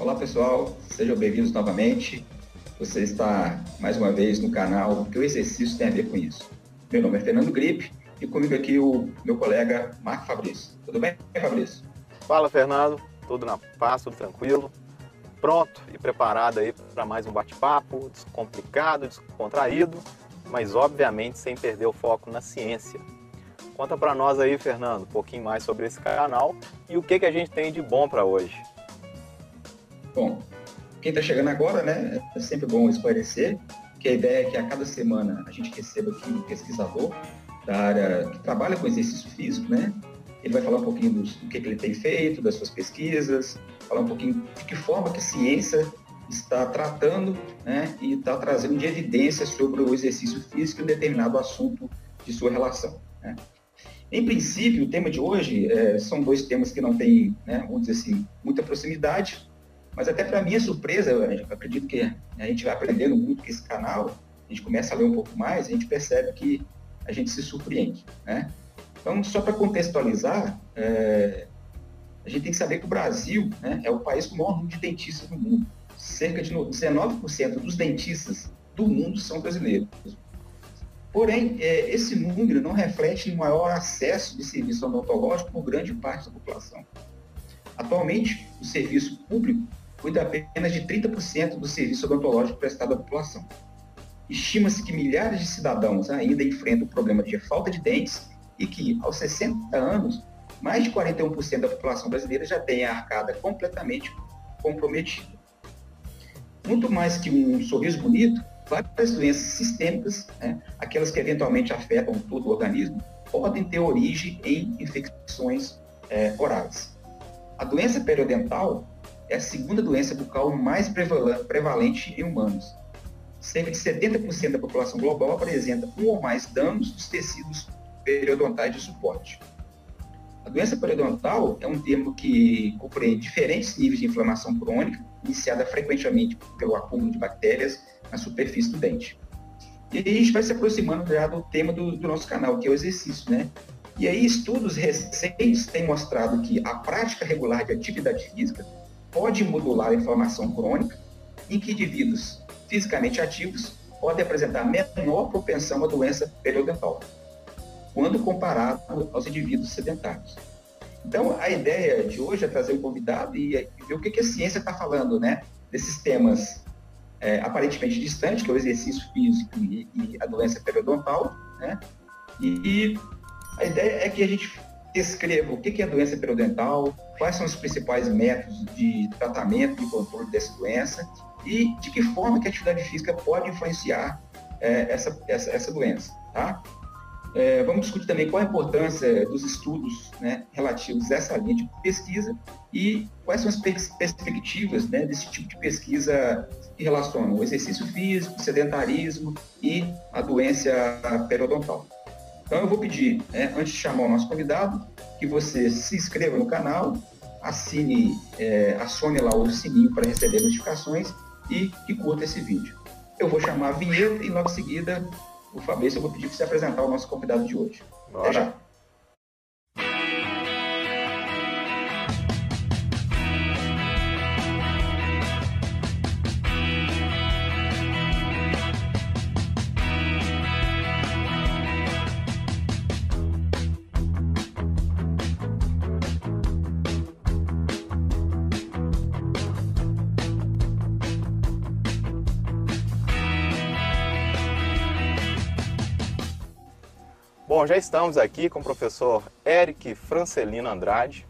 Olá pessoal, sejam bem-vindos novamente. Você está mais uma vez no canal que o exercício tem a ver com isso. Meu nome é Fernando Gripe e comigo aqui o meu colega Marco Fabrício. Tudo bem, Fabrício? Fala, Fernando. Tudo na paz, tudo tranquilo. Pronto e preparado aí para mais um bate-papo descomplicado, descontraído, mas obviamente sem perder o foco na ciência. Conta para nós aí, Fernando, um pouquinho mais sobre esse canal e o que, que a gente tem de bom para hoje. Bom, quem está chegando agora, né, é sempre bom esclarecer que a ideia é que a cada semana a gente receba aqui um pesquisador da área que trabalha com exercício físico, né? Ele vai falar um pouquinho do, do que, que ele tem feito, das suas pesquisas, falar um pouquinho de que forma que a ciência está tratando né, e está trazendo de evidência sobre o exercício físico um determinado assunto de sua relação. Né. Em princípio, o tema de hoje é, são dois temas que não têm, né, vamos dizer assim, muita proximidade, mas até para minha surpresa, eu acredito que a gente vai aprendendo muito com esse canal, a gente começa a ler um pouco mais, a gente percebe que a gente se surpreende, né? Então, só para contextualizar, é, a gente tem que saber que o Brasil né, é o país com o maior número de dentistas do mundo. Cerca de 19% dos dentistas do mundo são brasileiros. Porém, é, esse número não reflete o maior acesso de serviço odontológico por grande parte da população. Atualmente, o serviço público cuida apenas de 30% do serviço odontológico prestado à população. Estima-se que milhares de cidadãos ainda enfrentam o problema de falta de dentes e que, aos 60 anos, mais de 41% da população brasileira já tem a arcada completamente comprometida. Muito mais que um sorriso bonito, várias doenças sistêmicas, né, aquelas que eventualmente afetam todo o organismo, podem ter origem em infecções é, orais. A doença periodontal é a segunda doença bucal mais prevalente em humanos. Cerca de 70% da população global apresenta um ou mais danos dos tecidos periodontais de suporte. A doença periodontal é um termo que compreende diferentes níveis de inflamação crônica, iniciada frequentemente pelo acúmulo de bactérias na superfície do dente. E a gente vai se aproximando já do tema do, do nosso canal, que é o exercício, né? E aí estudos recentes têm mostrado que a prática regular de atividade física pode modular a inflamação crônica, em que indivíduos fisicamente ativos podem apresentar menor propensão à doença periodontal, quando comparado aos indivíduos sedentários. Então, a ideia de hoje é trazer um convidado e ver o que, a ciência está falando, né? Desses temas é, aparentemente distantes, que é o exercício físico e, e a doença periodontal, né? E, e, a ideia é que a gente descreva o que é a doença periodontal, quais são os principais métodos de tratamento e controle dessa doença e de que forma que a atividade física pode influenciar é, essa, essa, essa doença, tá? É, vamos discutir também qual a importância dos estudos né, relativos a essa linha de pesquisa e quais são as perspectivas né, desse tipo de pesquisa que relacionam o exercício físico, sedentarismo e a doença periodontal. Então eu vou pedir, né, antes de chamar o nosso convidado, que você se inscreva no canal, assine, é, acione lá o sininho para receber notificações e que curta esse vídeo. Eu vou chamar a vinheta e logo em seguida o Fabrício, eu vou pedir para você apresentar o nosso convidado de hoje. Bora. Até já. Bom, já estamos aqui com o professor Eric Francelino Andrade.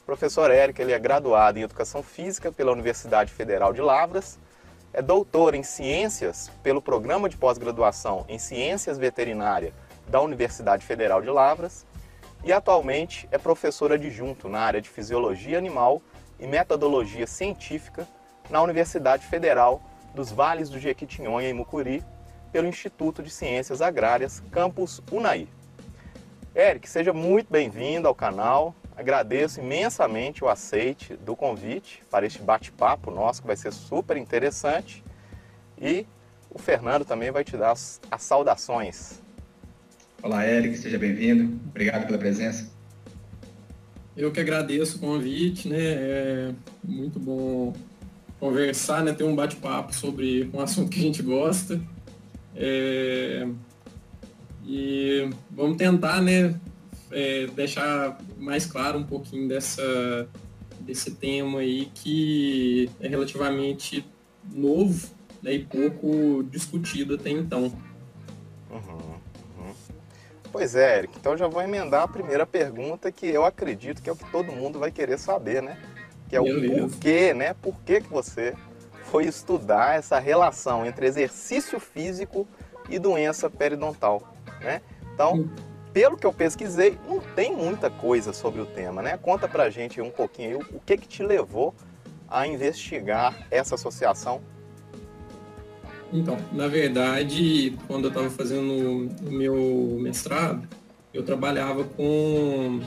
O professor Eric ele é graduado em Educação Física pela Universidade Federal de Lavras, é doutor em Ciências pelo Programa de Pós-Graduação em Ciências Veterinária da Universidade Federal de Lavras e atualmente é professor adjunto na área de Fisiologia Animal e Metodologia Científica na Universidade Federal dos Vales do Jequitinhonha, em Mucuri, pelo Instituto de Ciências Agrárias, campus Unai. Eric, seja muito bem-vindo ao canal. Agradeço imensamente o aceite do convite para este bate-papo nosso, que vai ser super interessante. E o Fernando também vai te dar as, as saudações. Olá, Eric, seja bem-vindo. Obrigado pela presença. Eu que agradeço o convite, né? É muito bom conversar, né, ter um bate-papo sobre um assunto que a gente gosta. É, e vamos tentar, né, é, deixar mais claro um pouquinho dessa, desse tema aí que é relativamente novo né, e pouco discutido até então. Uhum, uhum. Pois é, Eric, então já vou emendar a primeira pergunta que eu acredito que é o que todo mundo vai querer saber, né? Que é o porquê, né? Por que, que você foi estudar essa relação entre exercício físico e doença periodontal, né? Então, pelo que eu pesquisei, não tem muita coisa sobre o tema, né? Conta pra gente um pouquinho o que que te levou a investigar essa associação. Então, na verdade, quando eu estava fazendo o meu mestrado, eu trabalhava com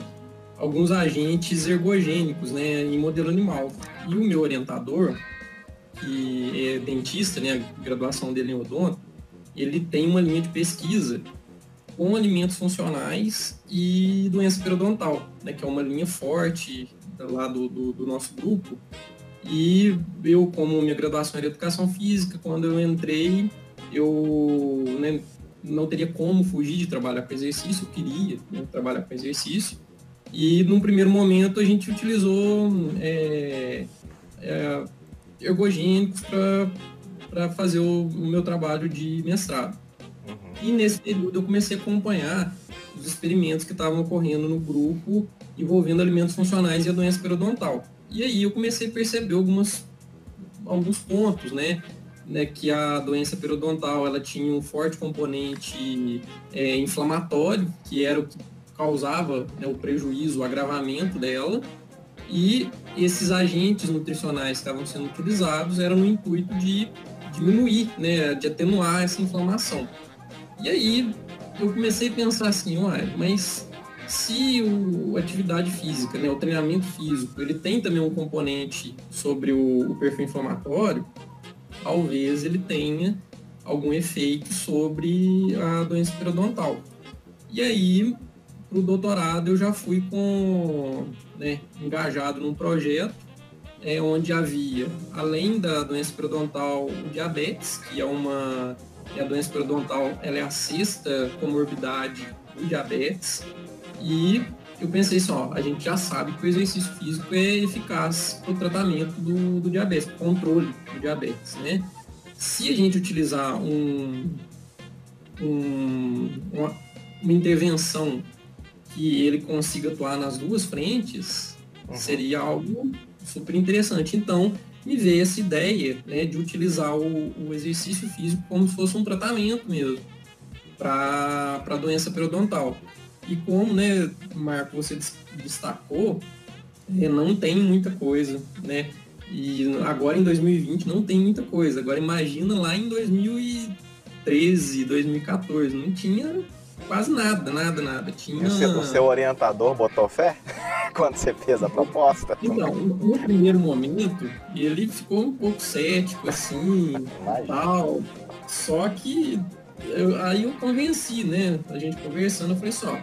alguns agentes ergogênicos, né, em modelo animal. E o meu orientador, que é dentista, né, a graduação dele em odonto, ele tem uma linha de pesquisa com alimentos funcionais e doença periodontal, né, que é uma linha forte lá do, do, do nosso grupo. E eu, como minha graduação era educação física, quando eu entrei, eu né, não teria como fugir de trabalhar com exercício, eu queria né, trabalhar com exercício. E num primeiro momento a gente utilizou é, é, ergogênicos para fazer o, o meu trabalho de mestrado. E nesse período eu comecei a acompanhar os experimentos que estavam ocorrendo no grupo envolvendo alimentos funcionais e a doença periodontal. E aí eu comecei a perceber algumas, alguns pontos, né? né que a doença periodontal ela tinha um forte componente é, inflamatório, que era o que causava né, o prejuízo, o agravamento dela, e esses agentes nutricionais que estavam sendo utilizados eram no intuito de diminuir, né, de atenuar essa inflamação. E aí eu comecei a pensar assim, uai, mas se o atividade física, né, o treinamento físico, ele tem também um componente sobre o, o perfil inflamatório, talvez ele tenha algum efeito sobre a doença periodontal. E aí, para o doutorado, eu já fui com, né, engajado num projeto é, onde havia, além da doença periodontal, o diabetes, que é uma e a doença periodontal ela é a sexta comorbidade do diabetes. E eu pensei assim, ó, a gente já sabe que o exercício físico é eficaz para o tratamento do, do diabetes, controle do diabetes, né? Se a gente utilizar um, um, uma, uma intervenção que ele consiga atuar nas duas frentes, uhum. seria algo super interessante. Então, me veio essa ideia né, de utilizar o, o, exercício físico como se fosse um tratamento mesmo para a doença periodontal. E como, né, Marco, você destacou, é, não tem muita coisa, né? E agora em 2020 não tem muita coisa. Agora imagina lá em 2013, 2014, não tinha quase nada, nada, nada. Tinha... O seu, o seu orientador botou fé quando você fez a proposta? Então, no primeiro momento, ele ficou um pouco cético, assim, tal. Só que eu, aí eu convenci, né? A gente conversando, eu falei só,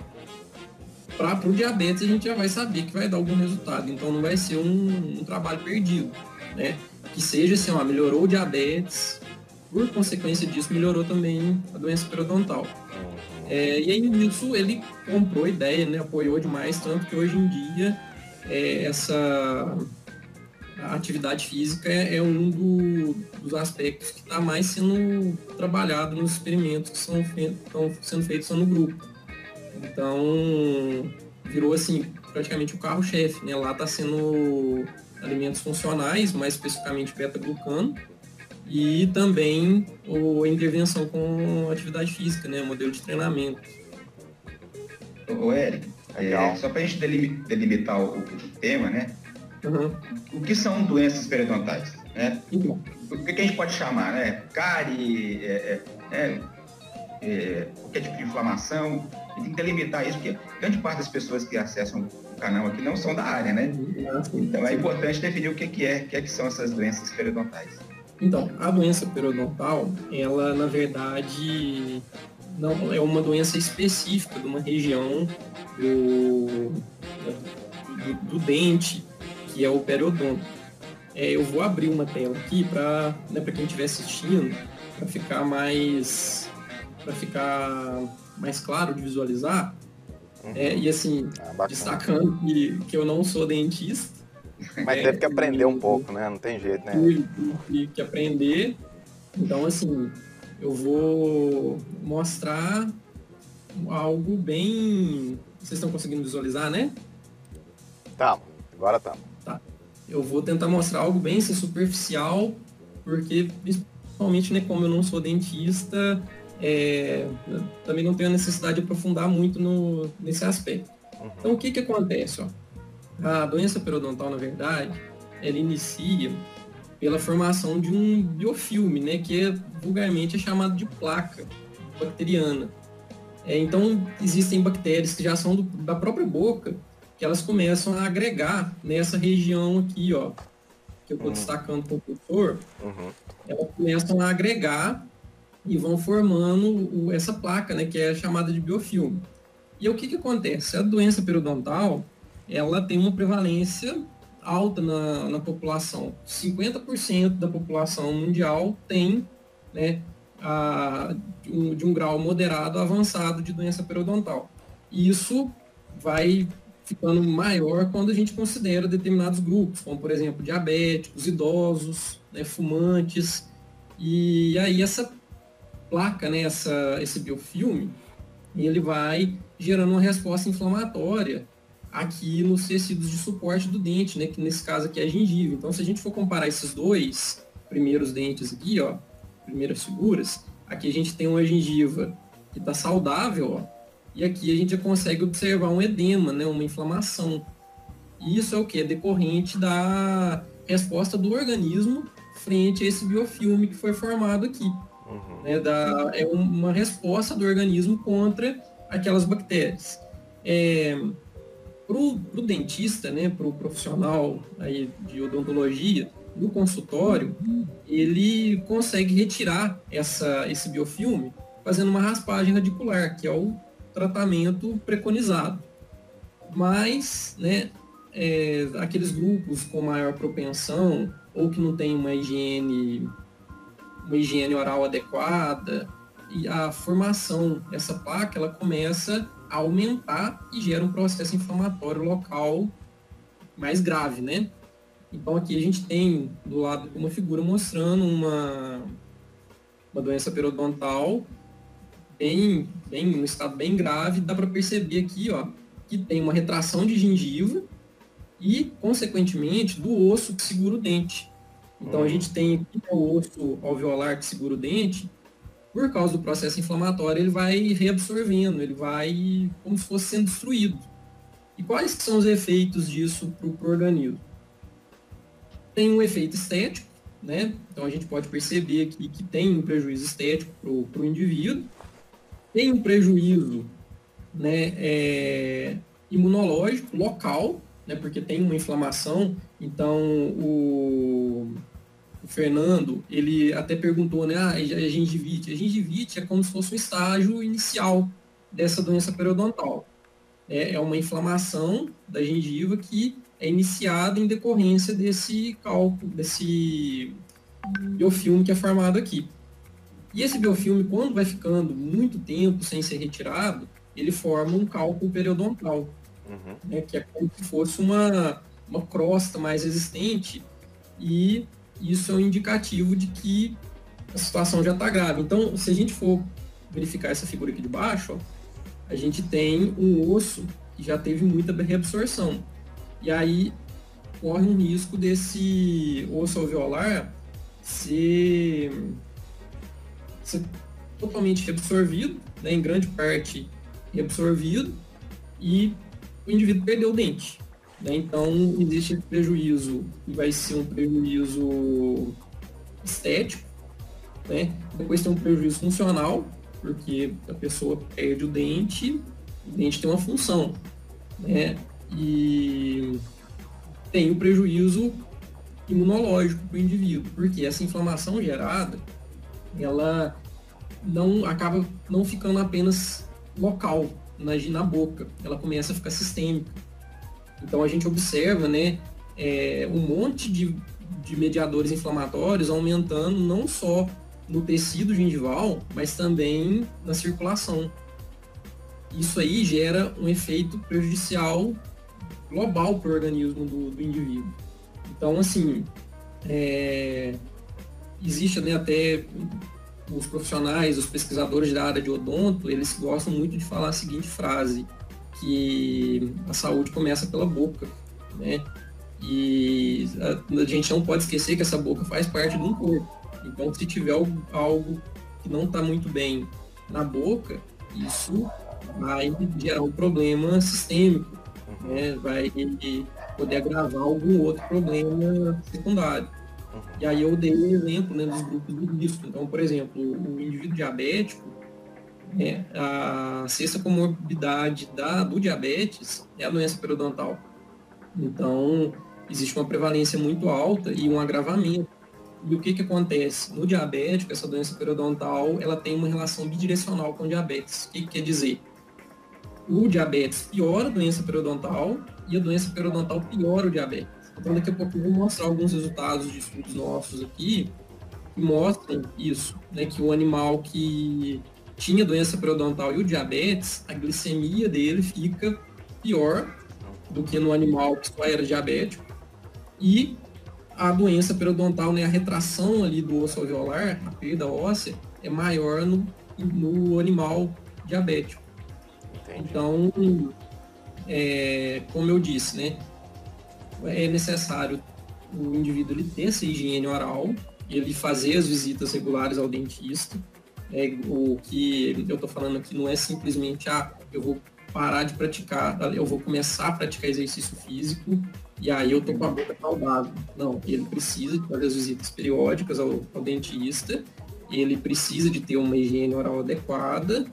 para o diabetes a gente já vai saber que vai dar algum resultado, então não vai ser um, um trabalho perdido, né? Que seja assim, ó, melhorou o diabetes, por consequência disso melhorou também a doença periodontal. É, e aí nisso ele comprou a ideia, né, apoiou demais, tanto que hoje em dia é, essa atividade física é, é um do, dos aspectos que está mais sendo trabalhado nos experimentos que são estão sendo feitos no grupo. Então virou assim praticamente o carro-chefe, né? Lá está sendo alimentos funcionais, mais especificamente beta-glucano, e também o, a intervenção com atividade física, né, modelo de treinamento. Ô, Eric, é, só para a gente delimitar o, o, tema, né? Uhum. O que são doenças periodontais? Né? Uhum. O que, que, a gente pode chamar, né? Cárie, é, é, é, é qualquer tipo de inflamação. A gente tem que delimitar isso, porque grande parte das pessoas que acessam o canal aqui não são da área, né? Uhum. Então é importante definir o que, que é, o que, é que são essas doenças periodontais. Então, a doença periodontal, ela na verdade não é uma doença específica de uma região do, do, do dente, que é o periodonto. é, eu vou abrir uma tela aqui para né, quem estiver assistindo, para ficar mais para ficar mais claro de visualizar. Uhum. É, e assim, ah, destacando que, que eu não sou dentista. Mas teve que aprender um pouco, né? Não tem jeito, né? Tive que aprender. Então, assim, eu vou mostrar algo bem. Vocês estão conseguindo visualizar, né? Tá, agora tá. Tá. Eu vou tentar mostrar algo bem assim, superficial, porque principalmente, né, como eu não sou dentista, é, também não tenho a necessidade de aprofundar muito no, nesse aspecto. Uhum. Então, o que que acontece? Ó? A doença periodontal, na verdade, ela inicia pela formação de um biofilme, né, que é, vulgarmente é chamado de placa bacteriana. É, então, existem bactérias que já são do, da própria boca, que elas começam a agregar nessa região aqui, ó, que eu estou uhum. destacando para o professor, uhum. elas começam a agregar e vão formando o, essa placa, né, que é chamada de biofilme. E o que, que acontece? A doença periodontal, ela tem uma prevalência alta na, na população. 50% da população mundial tem né, a, de, um, de um grau moderado avançado de doença periodontal. E isso vai ficando maior quando a gente considera determinados grupos, como por exemplo diabéticos, idosos, né, fumantes. E aí essa placa, né, essa, esse biofilme, ele vai gerando uma resposta inflamatória aqui nos tecidos de suporte do dente, né, que nesse caso aqui é a gengiva. Então, se a gente for comparar esses dois primeiros dentes aqui, ó, primeiras figuras, aqui a gente tem uma gengiva que está saudável, ó, e aqui a gente já consegue observar um edema, né, uma inflamação. E isso é o que? É decorrente da resposta do organismo frente a esse biofilme que foi formado aqui. Uhum. Né, da, é uma resposta do organismo contra aquelas bactérias. É, para o dentista, né, para o profissional aí de odontologia, no consultório, ele consegue retirar essa, esse biofilme fazendo uma raspagem radicular, que é o tratamento preconizado. Mas, né, é, aqueles grupos com maior propensão ou que não tem uma higiene, uma higiene oral adequada, e a formação dessa placa ela começa aumentar e gera um processo inflamatório local mais grave, né? Então aqui a gente tem do lado uma figura mostrando uma, uma doença periodontal bem, bem, um estado bem grave, dá para perceber aqui, ó, que tem uma retração de gengiva e, consequentemente, do osso que segura o dente. Então, a gente tem aqui o osso alveolar que segura o dente, por causa do processo inflamatório, ele vai reabsorvendo, ele vai como se fosse sendo destruído. E quais são os efeitos disso para o organismo? Tem um efeito estético, né? Então a gente pode perceber aqui que tem um prejuízo estético para o indivíduo, tem um prejuízo né, é, imunológico local, né, porque tem uma inflamação. Então, o, o, Fernando, ele até perguntou, né, ah, é gengivite. A gengivite é como se fosse um estágio inicial dessa doença periodontal. É, é uma inflamação da gengiva que é iniciada em decorrência desse cálculo, desse biofilme que é formado aqui. E esse biofilme, quando vai ficando muito tempo sem ser retirado, ele forma um cálculo periodontal, uhum. né, que é como se fosse uma, uma crosta mais resistente, e isso é um indicativo de que a situação já está grave. Então, se a gente for verificar essa figura aqui de baixo, ó, a gente tem um osso que já teve muita reabsorção. E aí corre um risco desse osso alveolar ser ser totalmente reabsorvido, né, em grande parte reabsorvido, e o indivíduo perdeu o dente. Né? Então, existe prejuízo, e vai ser um prejuízo estético, né? depois tem um prejuízo funcional, porque a pessoa perde o dente, o dente tem uma função, né? E tem o prejuízo imunológico para o indivíduo, porque essa inflamação gerada ela não acaba não ficando apenas local na, na boca, ela começa a ficar sistêmica. Então a gente observa, né, é, um monte de, de mediadores inflamatórios aumentando não só no tecido gengival, mas também na circulação. Isso aí gera um efeito prejudicial global para o organismo do, do, indivíduo. Então, assim, é, existe né, até os profissionais, os pesquisadores da área de odonto, eles gostam muito de falar a seguinte frase, que a saúde começa pela boca, né? E a, a gente não pode esquecer que essa boca faz parte de um corpo. Então, se tiver algo, algo que não está muito bem na boca, isso vai gerar um problema sistêmico, né? vai poder agravar algum outro problema secundário. E aí eu dei um exemplo né, dos grupos de risco. Então, por exemplo, o indivíduo diabético, né, a sexta comorbidade da, do diabetes é a doença periodontal. Então, existe uma prevalência muito alta e um agravamento. E o que, que acontece? No diabético, essa doença periodontal, ela tem uma relação bidirecional com o diabetes. O que, que quer dizer? O diabetes piora a doença periodontal e a doença periodontal piora o diabetes. Então, daqui a pouco eu vou mostrar alguns resultados de estudos nossos aqui que mostram isso, né, que o animal que tinha doença periodontal e o diabetes, a glicemia dele fica pior do que no animal que só era diabético. E a doença periodontal, né, a retração ali do osso alveolar, a perda óssea, é maior no, no animal diabético. Entendi. Então, é, como eu disse, né, é necessário o indivíduo ele ter essa higiene oral, ele fazer as visitas regulares ao dentista. É, o que eu estou falando aqui não é simplesmente, ah, eu vou parar de praticar, eu vou começar a praticar exercício físico e aí eu tô com a boca saudável. Não, ele precisa de fazer as visitas periódicas ao, ao dentista, ele precisa de ter uma higiene oral adequada,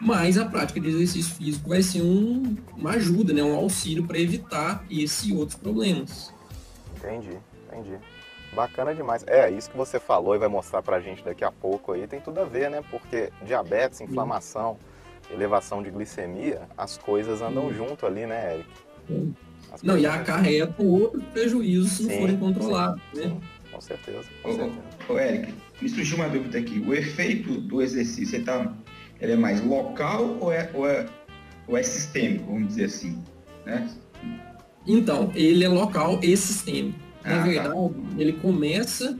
mas a prática de exercício físico vai ser um, uma ajuda, né, um auxílio para evitar esse e outros problemas. Entendi, entendi. Bacana demais. É, isso que você falou e vai mostrar pra gente daqui a pouco aí tem tudo a ver, né? Porque diabetes, inflamação, elevação de glicemia, as coisas andam junto ali, né, Eric? Não, e acarreta outro prejuízo se não forem controlados, né? Sim, com certeza, com ô, certeza. Ô, Eric, me surgiu uma dúvida aqui. O efeito do exercício, ele, tá, ele é mais local ou é, ou, é, ou é sistêmico, vamos dizer assim, né? Então, ele é local e sistêmico. Na ah, tá. verdade, tá. ele começa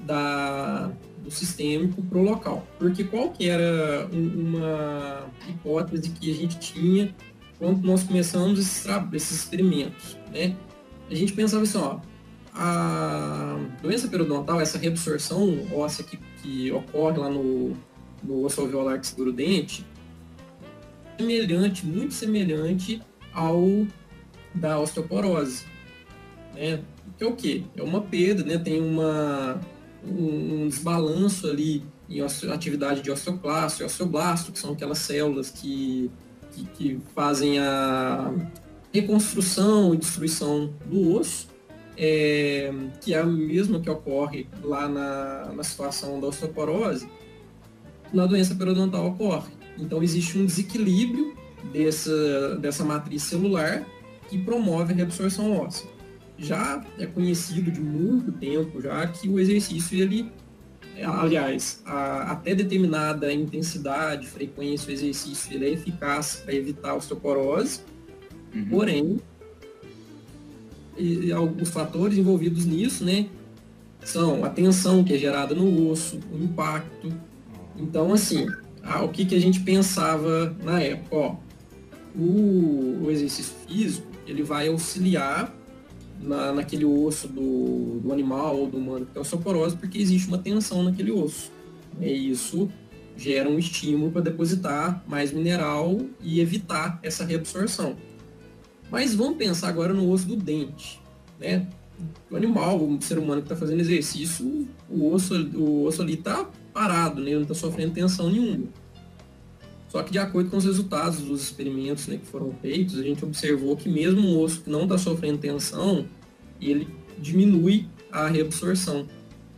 da, do sistêmico para o local. Porque qual que era uma hipótese que a gente tinha quando nós começamos esses, esses experimentos, né? A gente pensava assim, ó, a doença periodontal, essa reabsorção óssea que, que ocorre lá no, no osso alveolar que segura o dente, semelhante, muito semelhante ao da osteoporose, né? Que é o quê? É uma perda, né? Tem uma, um, desbalanço ali em atividade de osteoclasto e osteoblasto, que são aquelas células que que, que fazem a reconstrução e destruição do osso, é, que é a mesma que ocorre lá na, na situação da osteoporose, na doença periodontal ocorre. Então existe um desequilíbrio dessa, dessa matriz celular que promove a reabsorção óssea. Já é conhecido de muito tempo já que o exercício ele aliás, a, até determinada intensidade, frequência, o exercício ele é eficaz para evitar a osteoporose, uhum. porém, e, alguns fatores envolvidos nisso, né, são a tensão que é gerada no osso, o impacto. Então, assim, a, o que, que a gente pensava na época? Ó, o, o exercício físico, ele vai auxiliar na, naquele osso do, do animal ou do humano que tem osteoporose, porque existe uma tensão naquele osso. E isso gera um estímulo para depositar mais mineral e evitar essa reabsorção. Mas vamos pensar agora no osso do dente. Né? O animal, o ser humano que está fazendo exercício, o osso, o osso ali está parado, né? não está sofrendo tensão nenhuma. Só que de acordo com os resultados dos experimentos né, que foram feitos, a gente observou que mesmo um osso que não está sofrendo tensão, ele diminui a reabsorção.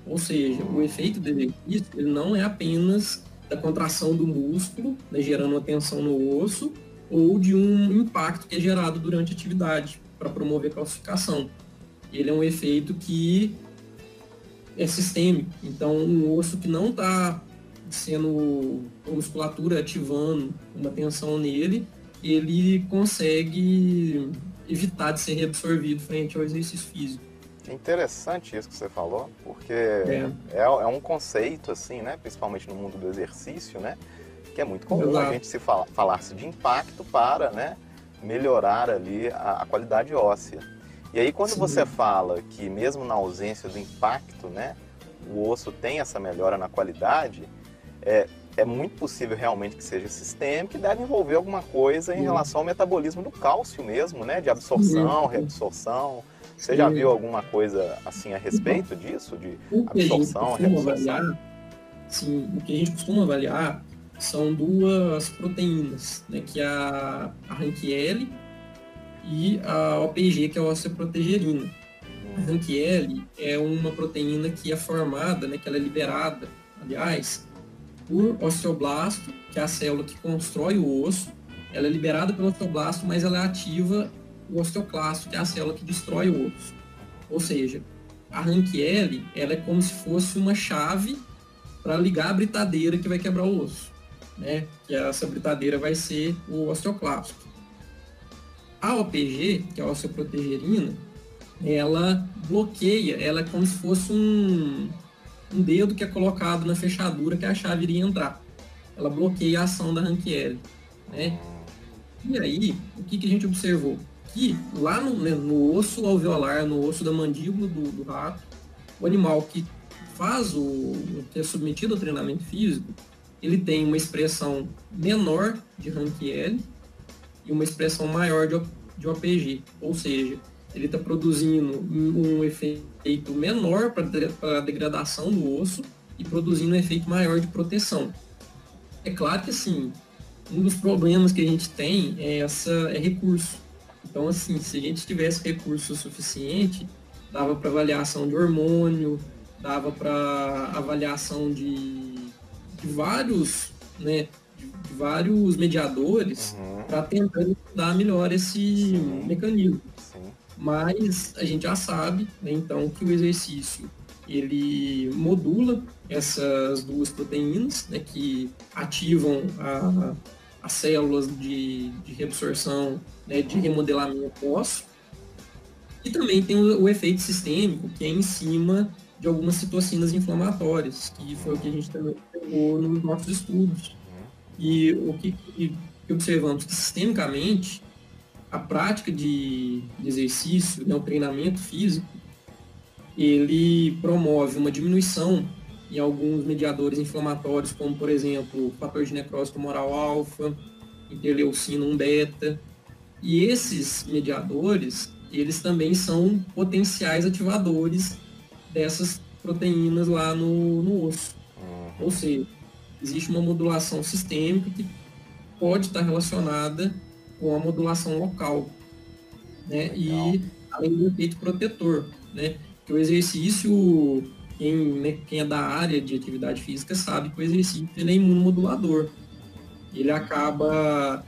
Ou seja, o efeito do exercício ele não é apenas da contração do músculo, né, gerando uma tensão no osso, ou de um impacto que é gerado durante a atividade para promover calcificação. Ele é um efeito que é sistêmico. Então, um osso que não está sendo a musculatura ativando uma tensão nele, ele consegue evitar de ser reabsorvido frente ao exercício físico. Interessante isso que você falou, porque é. É, é, um conceito, assim, né? Principalmente no mundo do exercício, né? Que é muito comum Exato. a gente se fala, falar-se de impacto para, né? Melhorar ali a, a qualidade óssea. E aí quando Sim. você fala que mesmo na ausência do impacto, né? O osso tem essa melhora na qualidade, é, é muito possível realmente que seja sistêmico e deve envolver alguma coisa em relação ao metabolismo do cálcio mesmo, né? De absorção, reabsorção. Você já viu alguma coisa assim a respeito disso? De absorção, reabsorção? Avaliar, sim, o que a gente costuma avaliar são duas proteínas, né? Que é a, a RANQL e a OPG, que é a osteoprotegerina. A RANQL é uma proteína que é formada, né? Que ela é liberada, aliás, por osteoblasto, que é a célula que constrói o osso. Ela é liberada pelo osteoblasto, mas ela ativa o osteoclasto, que é a célula que destrói o osso. Ou seja, a Rank-L ela é como se fosse uma chave para ligar a britadeira que vai quebrar o osso. Né? Que essa britadeira vai ser o osteoclasto. A OPG, que é a osteoprotegerina, ela bloqueia, ela é como se fosse um, um dedo que é colocado na fechadura que a chave iria entrar. Ela bloqueia a ação da Rank-L. Né? E aí, o que, que a gente observou? Que lá no, né, no osso alveolar, no osso da mandíbula do, do rato, o animal que faz o que é submetido ao treinamento físico, ele tem uma expressão menor de Rank-L e uma expressão maior de, de OPG. Ou seja, ele está produzindo um efeito menor para a degradação do osso e produzindo um efeito maior de proteção. É claro que assim, um dos problemas que a gente tem é essa é recurso. Então assim, se a gente tivesse recurso suficiente, dava para avaliação de hormônio, dava para avaliação de, de vários, né, de, vários mediadores uhum. para tentar estudar melhor esse Sim. mecanismo. Mas a gente já sabe, né, então, que o exercício ele modula essas duas proteínas, né, que ativam a, as células de, de reabsorção, né, de remodelamento ósseo. E também tem o, o, efeito sistêmico, que é em cima de algumas citocinas inflamatórias, que foi o que a gente também pegou nos nossos estudos. E o que, que observamos que sistemicamente a prática de, de exercício, né, o treinamento físico, ele promove uma diminuição em alguns mediadores inflamatórios, como, por exemplo, o fator de necrose tumoral alfa, interleucina 1 beta. E esses mediadores, eles também são potenciais ativadores dessas proteínas lá no, no osso. Uhum. Ou seja, existe uma modulação sistêmica que pode estar relacionada com a modulação local. Né? E além do efeito protetor, né? que o exercício, quem, né, quem é da área de atividade física sabe que o exercício ele é imunomodulador. Ele acaba,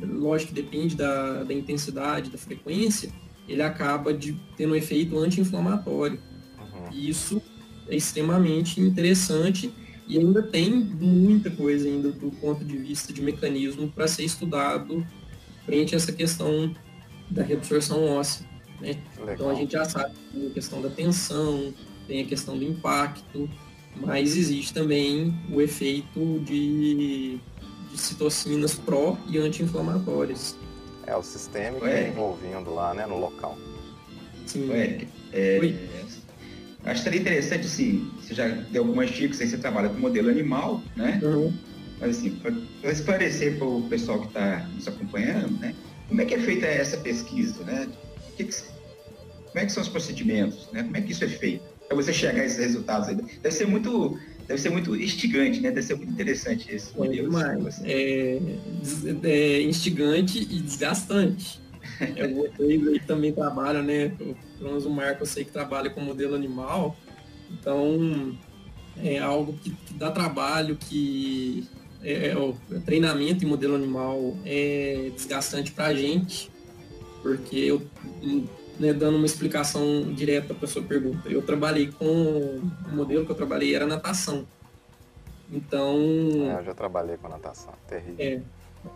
lógico que depende da, da intensidade, da frequência, ele acaba de tendo um efeito anti-inflamatório. Uhum. E isso é extremamente interessante e ainda tem muita coisa ainda do ponto de vista de mecanismo para ser estudado frente a essa questão da reabsorção óssea. Né? Então a gente já sabe que tem a questão da tensão, tem a questão do impacto, mas existe também o efeito de, de citocinas pró e anti-inflamatórias. É o sistema que é envolvendo lá, né, no local. Sim. Ué, é, acho que seria interessante, sim, você já deu algumas dicas aí, você trabalha com modelo animal, né? Uhum. Mas assim, para esclarecer para o pessoal que está nos acompanhando, né? Como é que é feita essa pesquisa, né? Que que, como é que são os procedimentos, né? Como é que isso é feito? Para você chegar a esses resultados aí. Deve ser muito, deve ser muito instigante, né? Deve ser muito interessante esse modelo. Mas, é, é instigante e desgastante. É, vocês aí também trabalham, né? Pelo menos o Marco eu sei que trabalha com modelo animal. Então, é algo que, que dá trabalho, que é, é, o treinamento em modelo animal é desgastante para a gente, porque eu, né, dando uma explicação direta para sua pergunta. Eu trabalhei com o modelo que eu trabalhei era natação. Então. É, eu já trabalhei com natação, terrível. É.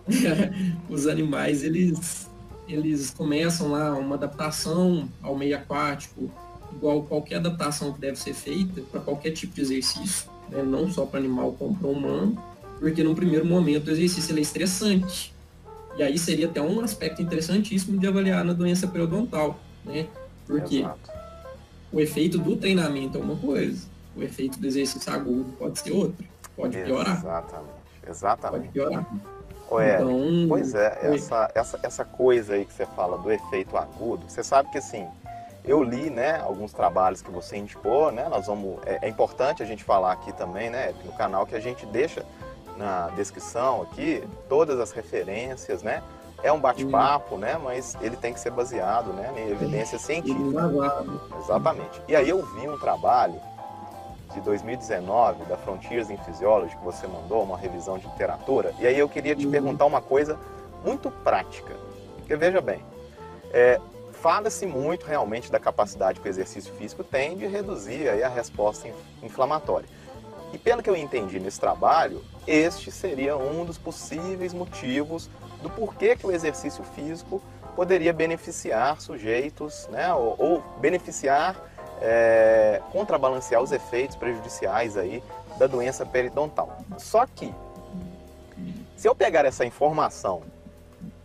Os animais, eles, eles começam lá uma adaptação ao meio aquático, igual qualquer adaptação que deve ser feita para qualquer tipo de exercício, né? não só para animal como para humano, porque no primeiro momento o exercício é estressante. E aí seria até um aspecto interessantíssimo de avaliar na doença periodontal, né? Porque Exato. o efeito do treinamento é uma coisa, o efeito do exercício agudo pode ser outro, pode piorar. Exatamente, exatamente. Pode piorar. Ué, então, pois é, essa, essa, essa coisa aí que você fala do efeito agudo, você sabe que assim, eu li, né, alguns trabalhos que você indicou, né, nós vamos, é, é importante a gente falar aqui também, né, no canal que a gente deixa na descrição aqui todas as referências, né, é um bate-papo, né, mas ele tem que ser baseado, né, em evidência científica. Exatamente. E aí eu vi um trabalho de 2019 da Frontiers in Physiology que você mandou, uma revisão de literatura, e aí eu queria te uhum. perguntar uma coisa muito prática. Porque veja bem, é, fala-se muito realmente da capacidade que o exercício físico tem de reduzir aí a resposta inflamatória. E pelo que eu entendi nesse trabalho, este seria um dos possíveis motivos do porquê que o exercício físico poderia beneficiar sujeitos, né, ou, ou beneficiar, é, contrabalancear os efeitos prejudiciais aí da doença periodontal. Só que, se eu pegar essa informação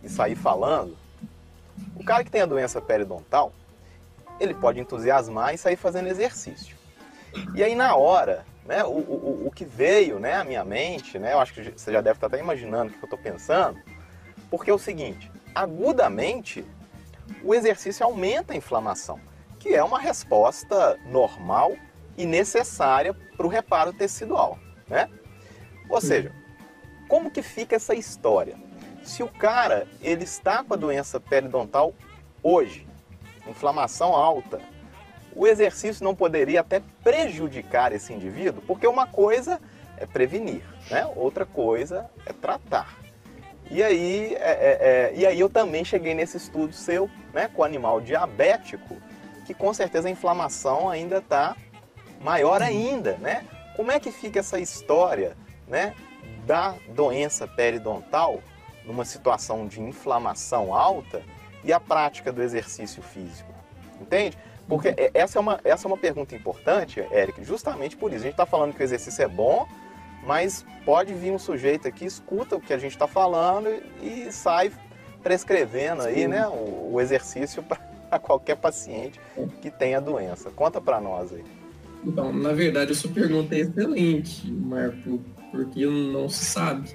e sair falando, o cara que tem a doença periodontal, ele pode entusiasmar e sair fazendo exercício. E aí na hora, né, o, o, o que veio né, à minha mente, né, eu acho que você já deve estar até imaginando o que eu estou pensando, porque é o seguinte, agudamente, o exercício aumenta a inflamação, que é uma resposta normal e necessária para o reparo tecidual, né? Ou seja, como que fica essa história? Se o cara ele está com a doença periodontal hoje, inflamação alta, o exercício não poderia até prejudicar esse indivíduo, porque uma coisa é prevenir, né? outra coisa é tratar. E aí, é, é, é, e aí eu também cheguei nesse estudo seu né, com animal diabético, que com certeza a inflamação ainda está maior ainda. Né? Como é que fica essa história né, da doença periodontal numa situação de inflamação alta e a prática do exercício físico. Entende? Porque uhum. essa é uma, essa é uma pergunta importante, Eric, justamente por isso. A gente está falando que o exercício é bom, mas pode vir um sujeito aqui, escuta o que a gente está falando e sai prescrevendo Sim. aí, né, o, o exercício para qualquer paciente que tenha doença. Conta para nós aí. Então, na verdade, a sua pergunta é excelente, Marco, porque não se sabe.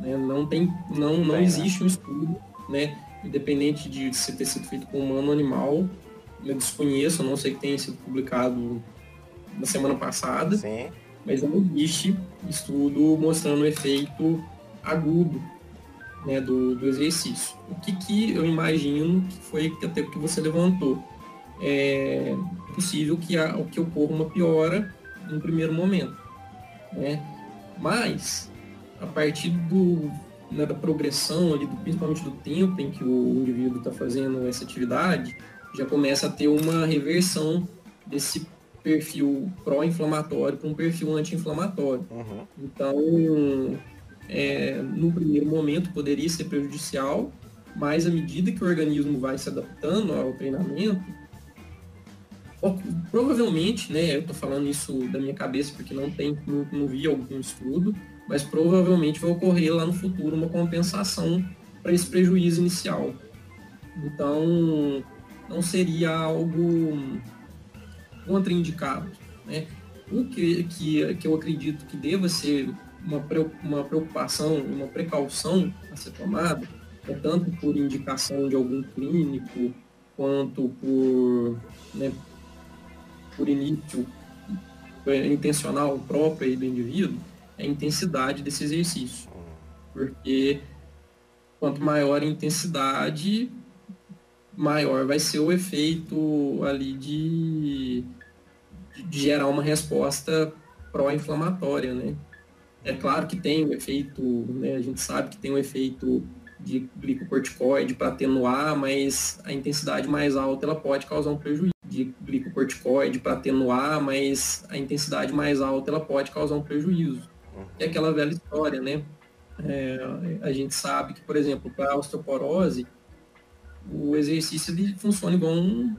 Né? Não, tem, não, não existe um estudo, né? independente de se ter sido feito com humano ou animal, eu desconheço, não sei que tenha sido publicado na semana passada, Sim. mas não existe estudo mostrando o efeito agudo né, do, do exercício. O que, que eu imagino que foi até que você levantou? É possível que, a, que ocorra uma piora no primeiro momento. Né? Mas a partir do, né, da progressão, ali, do, principalmente do tempo em que o indivíduo está fazendo essa atividade, já começa a ter uma reversão desse perfil pró-inflamatório para um perfil anti-inflamatório. Uhum. Então, é, no primeiro momento poderia ser prejudicial, mas à medida que o organismo vai se adaptando ao treinamento, provavelmente, né, eu estou falando isso da minha cabeça porque não tem, não, não vi algum estudo, mas provavelmente vai ocorrer lá no futuro uma compensação para esse prejuízo inicial. Então, não seria algo contraindicado. Né? O que, que, que eu acredito que deva ser uma, uma preocupação, uma precaução a ser tomada, é tanto por indicação de algum clínico, quanto por, né, por início intencional próprio do indivíduo, é a intensidade desse exercício. Porque quanto maior a intensidade, maior vai ser o efeito ali de, de gerar uma resposta pró-inflamatória, né? É claro que tem um efeito, né, a gente sabe que tem um efeito de glicocorticoide para atenuar, mas a intensidade mais alta ela pode causar um prejuízo de glicocorticoide para atenuar, mas a intensidade mais alta ela pode causar um prejuízo. É aquela velha história, né? É, a gente sabe que, por exemplo, para a osteoporose, o exercício ele funciona igual um,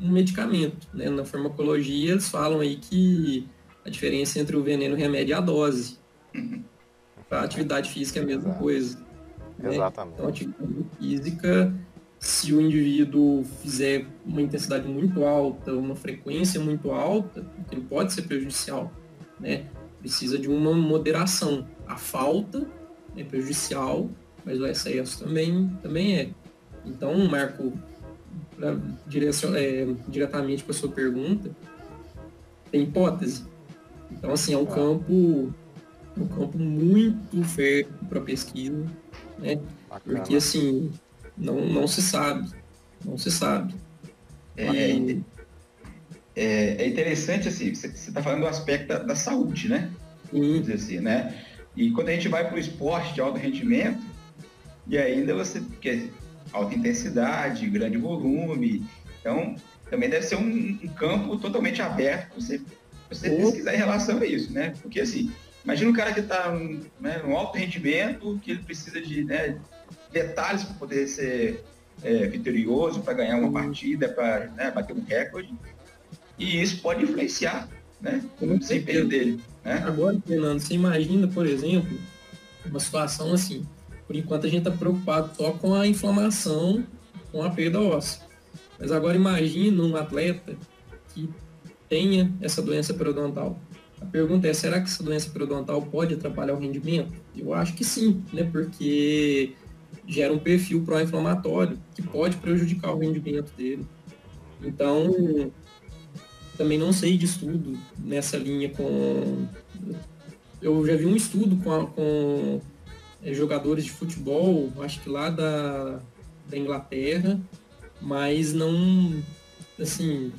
um medicamento. Né? Na farmacologia, eles falam aí que a diferença entre o veneno e o remédio é a dose. Uhum. A atividade física é a mesma Exato. coisa. Né? Exatamente. Então, a atividade física, se o indivíduo fizer uma intensidade muito alta, uma frequência muito alta, ele pode ser prejudicial. Né? Precisa de uma moderação. A falta é prejudicial, mas o excesso também, também é. Então, Marco, pra, é, diretamente para a sua pergunta, tem hipótese. Então, assim, é um campo, um campo muito fértil para pesquisa, né? Porque, assim, não, não se sabe, não se sabe. É, e... é, é, interessante, assim, você está falando do aspecto da, da saúde, né? Sim. Dizer assim, né? E quando a gente vai para o esporte de alto rendimento, e ainda você quer alta intensidade, grande volume, então também deve ser um, um campo totalmente aberto para você, você pesquisar em relação a isso, né? Porque assim, imagina um cara que está né, no alto rendimento, que ele precisa de né, detalhes para poder ser é, vitorioso, para ganhar uma partida, para né, bater um recorde. E isso pode influenciar né, no desempenho dele. Né? Agora, Fernando, você imagina, por exemplo, uma situação assim. Por enquanto a gente está preocupado só com a inflamação, com a perda óssea. Mas agora imagina um atleta que tenha essa doença periodontal. A pergunta é, será que essa doença periodontal pode atrapalhar o rendimento? Eu acho que sim, né? Porque gera um perfil pró-inflamatório que pode prejudicar o rendimento dele. Então, também não sei de estudo nessa linha com. Eu já vi um estudo com, a, com jogadores de futebol, acho que lá da, da Inglaterra, mas não. Assim.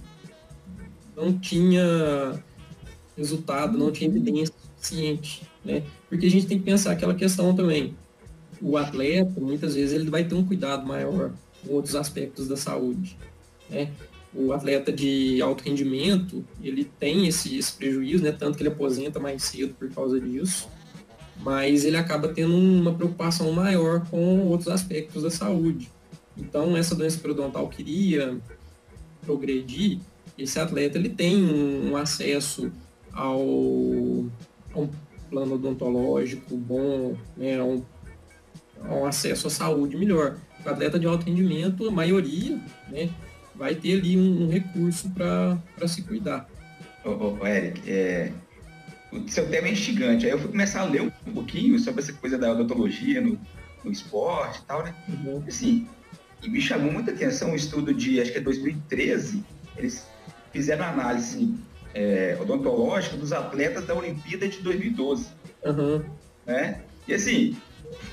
Não tinha resultado, não tinha evidência suficiente. Né? Porque a gente tem que pensar aquela questão também o atleta, muitas vezes, ele vai ter um cuidado maior com outros aspectos da saúde. Né? O atleta de alto rendimento, ele tem esse, esse prejuízo, né? tanto que ele aposenta mais cedo por causa disso, mas ele acaba tendo uma preocupação maior com outros aspectos da saúde. Então, essa doença periodontal queria progredir, esse atleta ele tem um, acesso ao, um plano odontológico bom, né, a um um acesso à saúde melhor. O atleta de alto rendimento, a maioria, né, vai ter ali um, um recurso para se cuidar. Ô, ô, Eric, é, o seu tema é instigante. Aí eu fui começar a ler um pouquinho sobre essa coisa da odontologia no, no esporte e tal, né? Uhum. Assim, e me chamou muita atenção um estudo de, acho que é 2013, eles fizeram análise é, odontológica dos atletas da Olimpíada de 2012. Uhum. Né? E assim,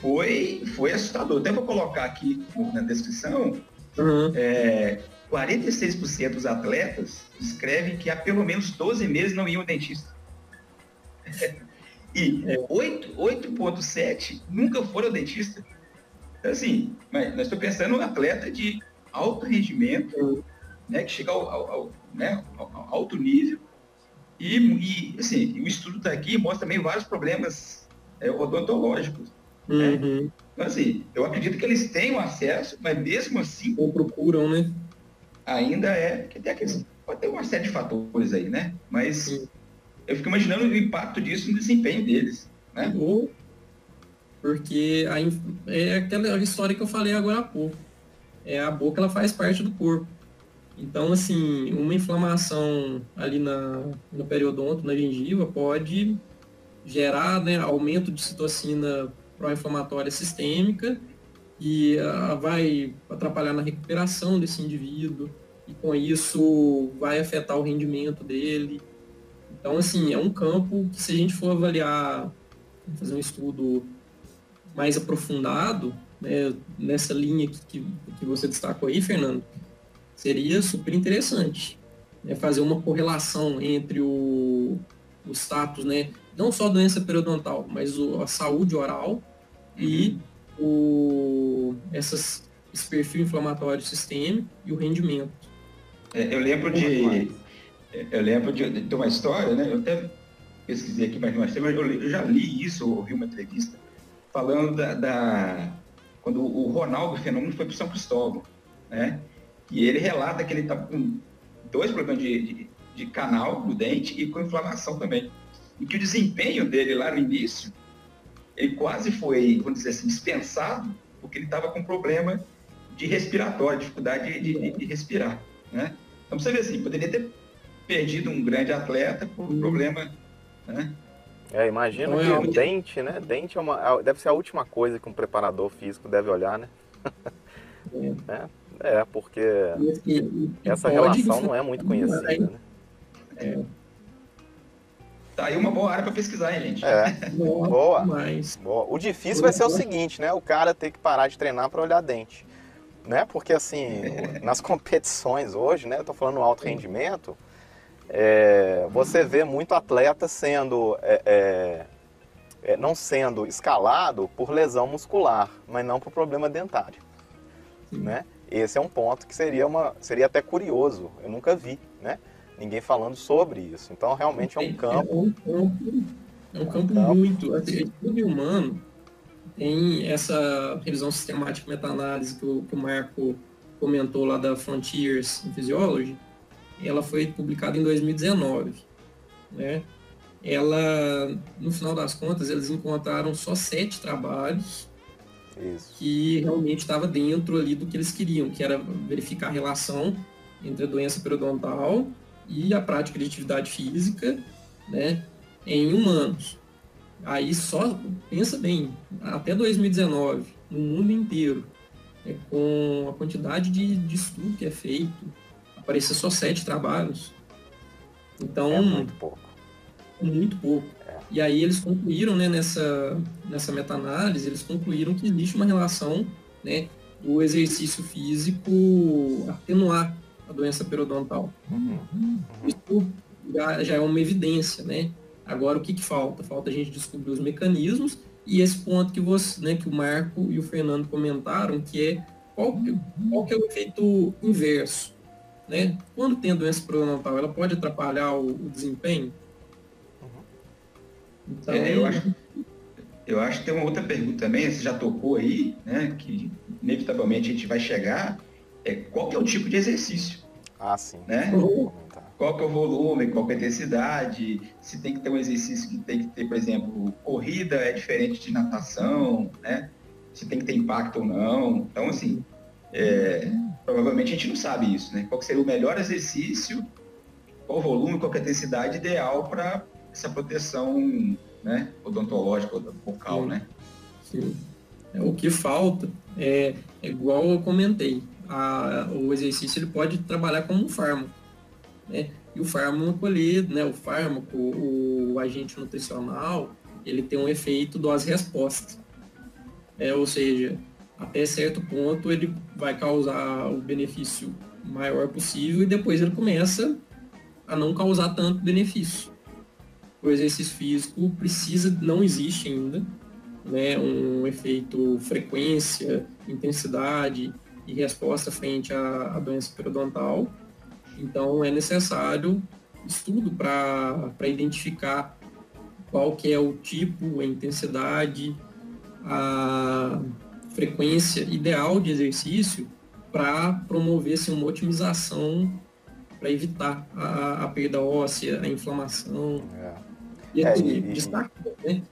foi, foi assustador. Até vou colocar aqui na descrição, uhum. é, 46% dos atletas escrevem que há pelo menos 12 meses não iam ao dentista. E 8,7% nunca foram dentista. Então, assim, mas nós estamos pensando em um atleta de alto rendimento, né, que chega ao, ao, ao, né, ao alto nível. E, e assim, o estudo está aqui mostra também vários problemas é, odontológicos. Né? Uhum. Então, assim, eu acredito que eles tenham acesso, mas mesmo assim. Ou procuram, né? Ainda é. Que tem aqueles, pode ter uma série de fatores aí, né? Mas uhum. Eu fico imaginando o impacto disso no desempenho deles. Né? Ou porque a, é aquela história que eu falei agora há pouco. É a boca, ela faz parte do corpo. Então, assim, uma inflamação ali na, no periodonto, na gengiva, pode gerar né, aumento de citocina pró-inflamatória sistêmica e uh, vai atrapalhar na recuperação desse indivíduo e com isso vai afetar o rendimento dele. Então, assim, é um campo que se a gente for avaliar, fazer um estudo mais aprofundado, né, nessa linha que, que, que, você destacou aí, Fernando, seria super interessante. Né, fazer uma correlação entre o, o status, né, não só doença periodontal, mas o, a saúde oral e o, essas, esse perfil inflamatório sistêmico e o rendimento. É, eu lembro de. Eu lembro de, de uma história, né? Eu até pesquisei aqui mais mais tempo, mas eu, já li isso, ouvi uma entrevista, falando da, da quando o Ronaldo Fenômeno foi para São Cristóvão, né? E ele relata que ele está com dois problemas de, de, de, canal no dente e com inflamação também. E que o desempenho dele lá no início, ele quase foi, vamos dizer assim, dispensado, porque ele estava com problema de respiratório, dificuldade de, de, de respirar, né? Então você vê assim, poderia ter perdido um grande atleta por um problema né? É, imagina então, que é, o dente, né? Dente é uma, deve ser a última coisa que um preparador físico deve olhar, né? É, é, é porque e, essa relação não é muito conhecida, né? É. Tá aí uma boa área para pesquisar, hein, gente? É. Boa. Mas... boa. O difícil vai ser o seguinte, né? O cara ter que parar de treinar para olhar dente. Né? Porque assim, nas competições hoje, né? Eu tô falando alto rendimento, é, você vê muito atleta sendo é, é, é, não sendo escalado por lesão muscular, mas não por problema dentário. Né? Esse é um ponto que seria, uma, seria até curioso, eu nunca vi né? ninguém falando sobre isso. Então, realmente é um campo. É um campo, é um campo, muito. A estudo humano tem essa revisão sistemática meta-análise que, que o Marco comentou lá da Frontiers in Physiology ela foi publicada em 2019, né? Ela, no final das contas, eles encontraram só sete trabalhos Isso. que realmente estava dentro ali do que eles queriam, que era verificar a relação entre a doença periodontal e a prática de atividade física, né, em humanos. Aí só, pensa bem, até 2019, no mundo inteiro, é, com a quantidade de, de estudo que é feito, aparecer só sete trabalhos. Então. É muito pouco. Muito pouco. É. E aí eles concluíram, né, nessa, nessa meta-análise, eles concluíram que existe uma relação, né, do exercício físico atenuar a doença periodontal. Uhum. Isso já, já, é uma evidência, né? Agora o que, que falta? Falta a gente descobrir os mecanismos e esse ponto que você, né, que o Marco e o Fernando comentaram, que é qual, qual que é o efeito inverso? Né? Quando tem a doença periodontal, ela pode atrapalhar o, o desempenho? Então, é, eu, acho, eu acho que tem uma outra pergunta também, você já tocou aí, né, que inevitavelmente a gente vai chegar, é qual que é o tipo de exercício? Ah, sim. Né? Uhum. Qual que é o volume, qual que é a intensidade, se tem que ter um exercício que tem que ter, por exemplo, corrida é diferente de natação, né? Se tem que ter impacto ou não. Então, assim, é, provavelmente a gente não sabe isso, né? Qual seria o melhor exercício, qual o volume, qual a intensidade ideal para essa proteção né, odontológica, vocal, Sim. né? Sim. É, o que falta é, é igual eu comentei, a, o exercício ele pode trabalhar como um fármaco, né? E o fármaco ali, né, o fármaco, o, o agente nutricional, ele tem um efeito dose-resposta. É, ou seja, até certo ponto ele vai causar o benefício maior possível e depois ele começa a não causar tanto benefício. O exercício físico precisa, não existe ainda, né, um efeito frequência, intensidade e resposta frente à, à doença periodontal. Então é necessário estudo para identificar qual que é o tipo, a intensidade, a frequência ideal de exercício para promover assim, uma otimização para evitar a, a, perda óssea, a inflamação. É. E, é, e, destaque, né?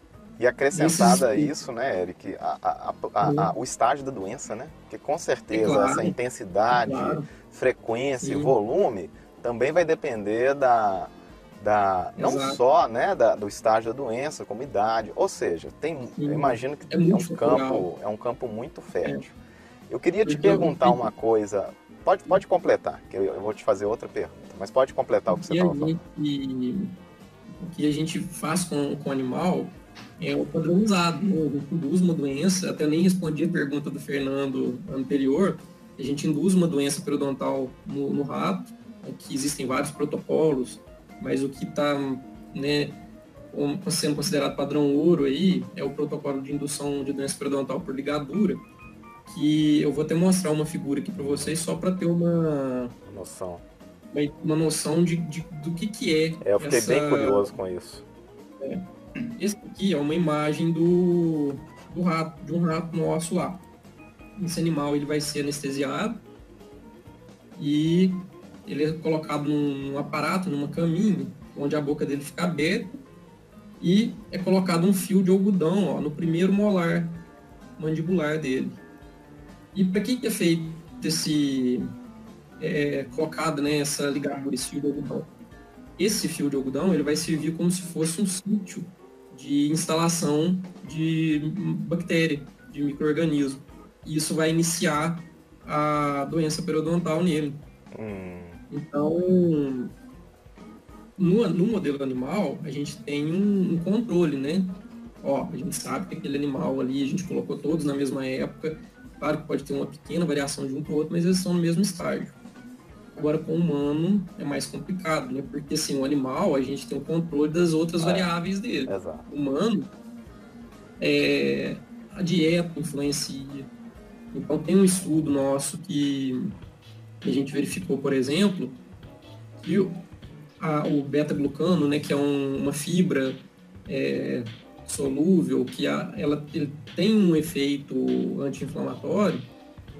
E acrescentada a isso, né, Eric, a, a, o estágio da doença, né? Porque com certeza é claro, essa intensidade, claro. frequência e volume também vai depender da, da não Exato. só né, da, do estágio da doença, como idade. Ou seja, tem, eu imagino que é, é um campo, é um campo muito fértil. É. Eu queria te perguntar uma coisa. Pode, pode completar, que eu, eu vou te fazer outra pergunta, mas pode completar o que você estava falando. O que a gente faz com, com o animal é o padronizado. Né? A gente induz uma doença, até nem respondi a pergunta do Fernando anterior, a gente induz uma doença periodontal no, no rato, que existem vários protocolos, mas o que está né, sendo considerado padrão ouro aí, é o protocolo de indução de doença periodontal por ligadura, que eu vou até mostrar uma figura aqui para vocês só para ter uma noção, uma, uma noção de, de, do que que é. é eu fiquei essa... bem curioso com isso. É. Esse aqui é uma imagem do, do rato, de um rato nosso lá. Esse animal ele vai ser anestesiado e ele é colocado num, aparato, numa caminha, onde a boca dele fica aberta e é colocado um fio de algodão ó, no primeiro molar mandibular dele. E para que, que é feito esse é, colocado né, essa ligadura, esse fio de algodão? Esse fio de algodão ele vai servir como se fosse um sítio de instalação de bactéria, de microorganismo. E isso vai iniciar a doença periodontal nele. Hum. Então, no, no, modelo animal, a gente tem um, um, controle, né? Ó, a gente sabe que aquele animal ali, a gente colocou todos na mesma época. Claro que pode ter uma pequena variação de um para o outro, mas eles estão no mesmo estágio. Agora, com o humano, é mais complicado, né? Porque, assim, o animal, a gente tem o controle das outras é, variáveis dele. Exato. O humano, é, a dieta influencia. Então, tem um estudo nosso que a gente verificou, por exemplo, que o, o beta-glucano, né, que é um, uma fibra é, solúvel, que a, ela tem um efeito anti-inflamatório,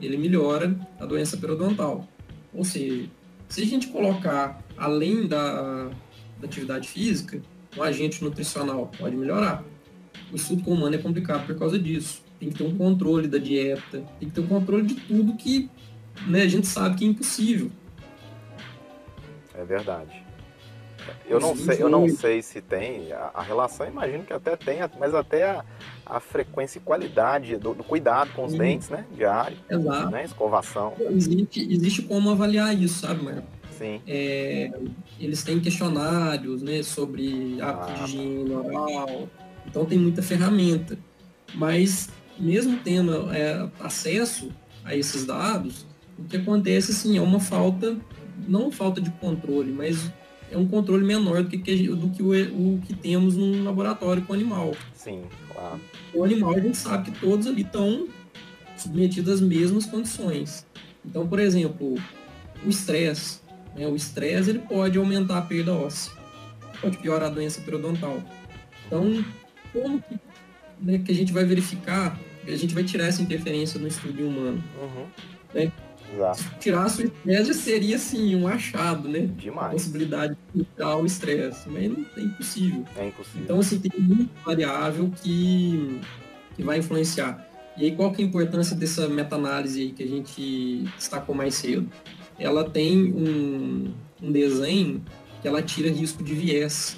ele melhora a doença periodontal. Ou seja, se a gente colocar além da, da atividade física, um agente nutricional pode melhorar. O estudo com humano é complicado por causa disso. Tem que ter um controle da dieta, tem que ter um controle de tudo que né, a gente sabe que é impossível. É verdade. Eu não sei, eu não sei se tem a, a relação, imagino que até tenha, mas até a, a frequência e qualidade do, do cuidado com os Sim. dentes, né? Diário. Exato. Né? Escovação. Existe, existe como avaliar isso, sabe, Marco? Sim. É, eles têm questionários, né, sobre hábito ah. de higiene oral. Então tem muita ferramenta. Mas mesmo tendo é, acesso a esses dados, o que acontece assim é uma falta, não falta de controle, mas é um controle menor do que, do que o, o que temos num laboratório com animal. Sim, claro. O animal a gente sabe que todos ali estão submetidos às mesmas condições. Então, por exemplo, o estresse. Né? O estresse ele pode aumentar a perda óssea, pode piorar a doença periodontal. Então, como que, né, que a gente vai verificar? A gente vai tirar essa interferência no estudo humano. Uhum. Né? Exato. Tirar a sua estresse seria, assim, um achado, né? Demais. A possibilidade de tirar o estresse, mas é impossível. É impossível. Então, assim, tem muita variável que, que vai influenciar. E aí, qual que é a importância dessa meta-análise aí que a gente destacou mais cedo? Ela tem um, um desenho que ela tira risco de viés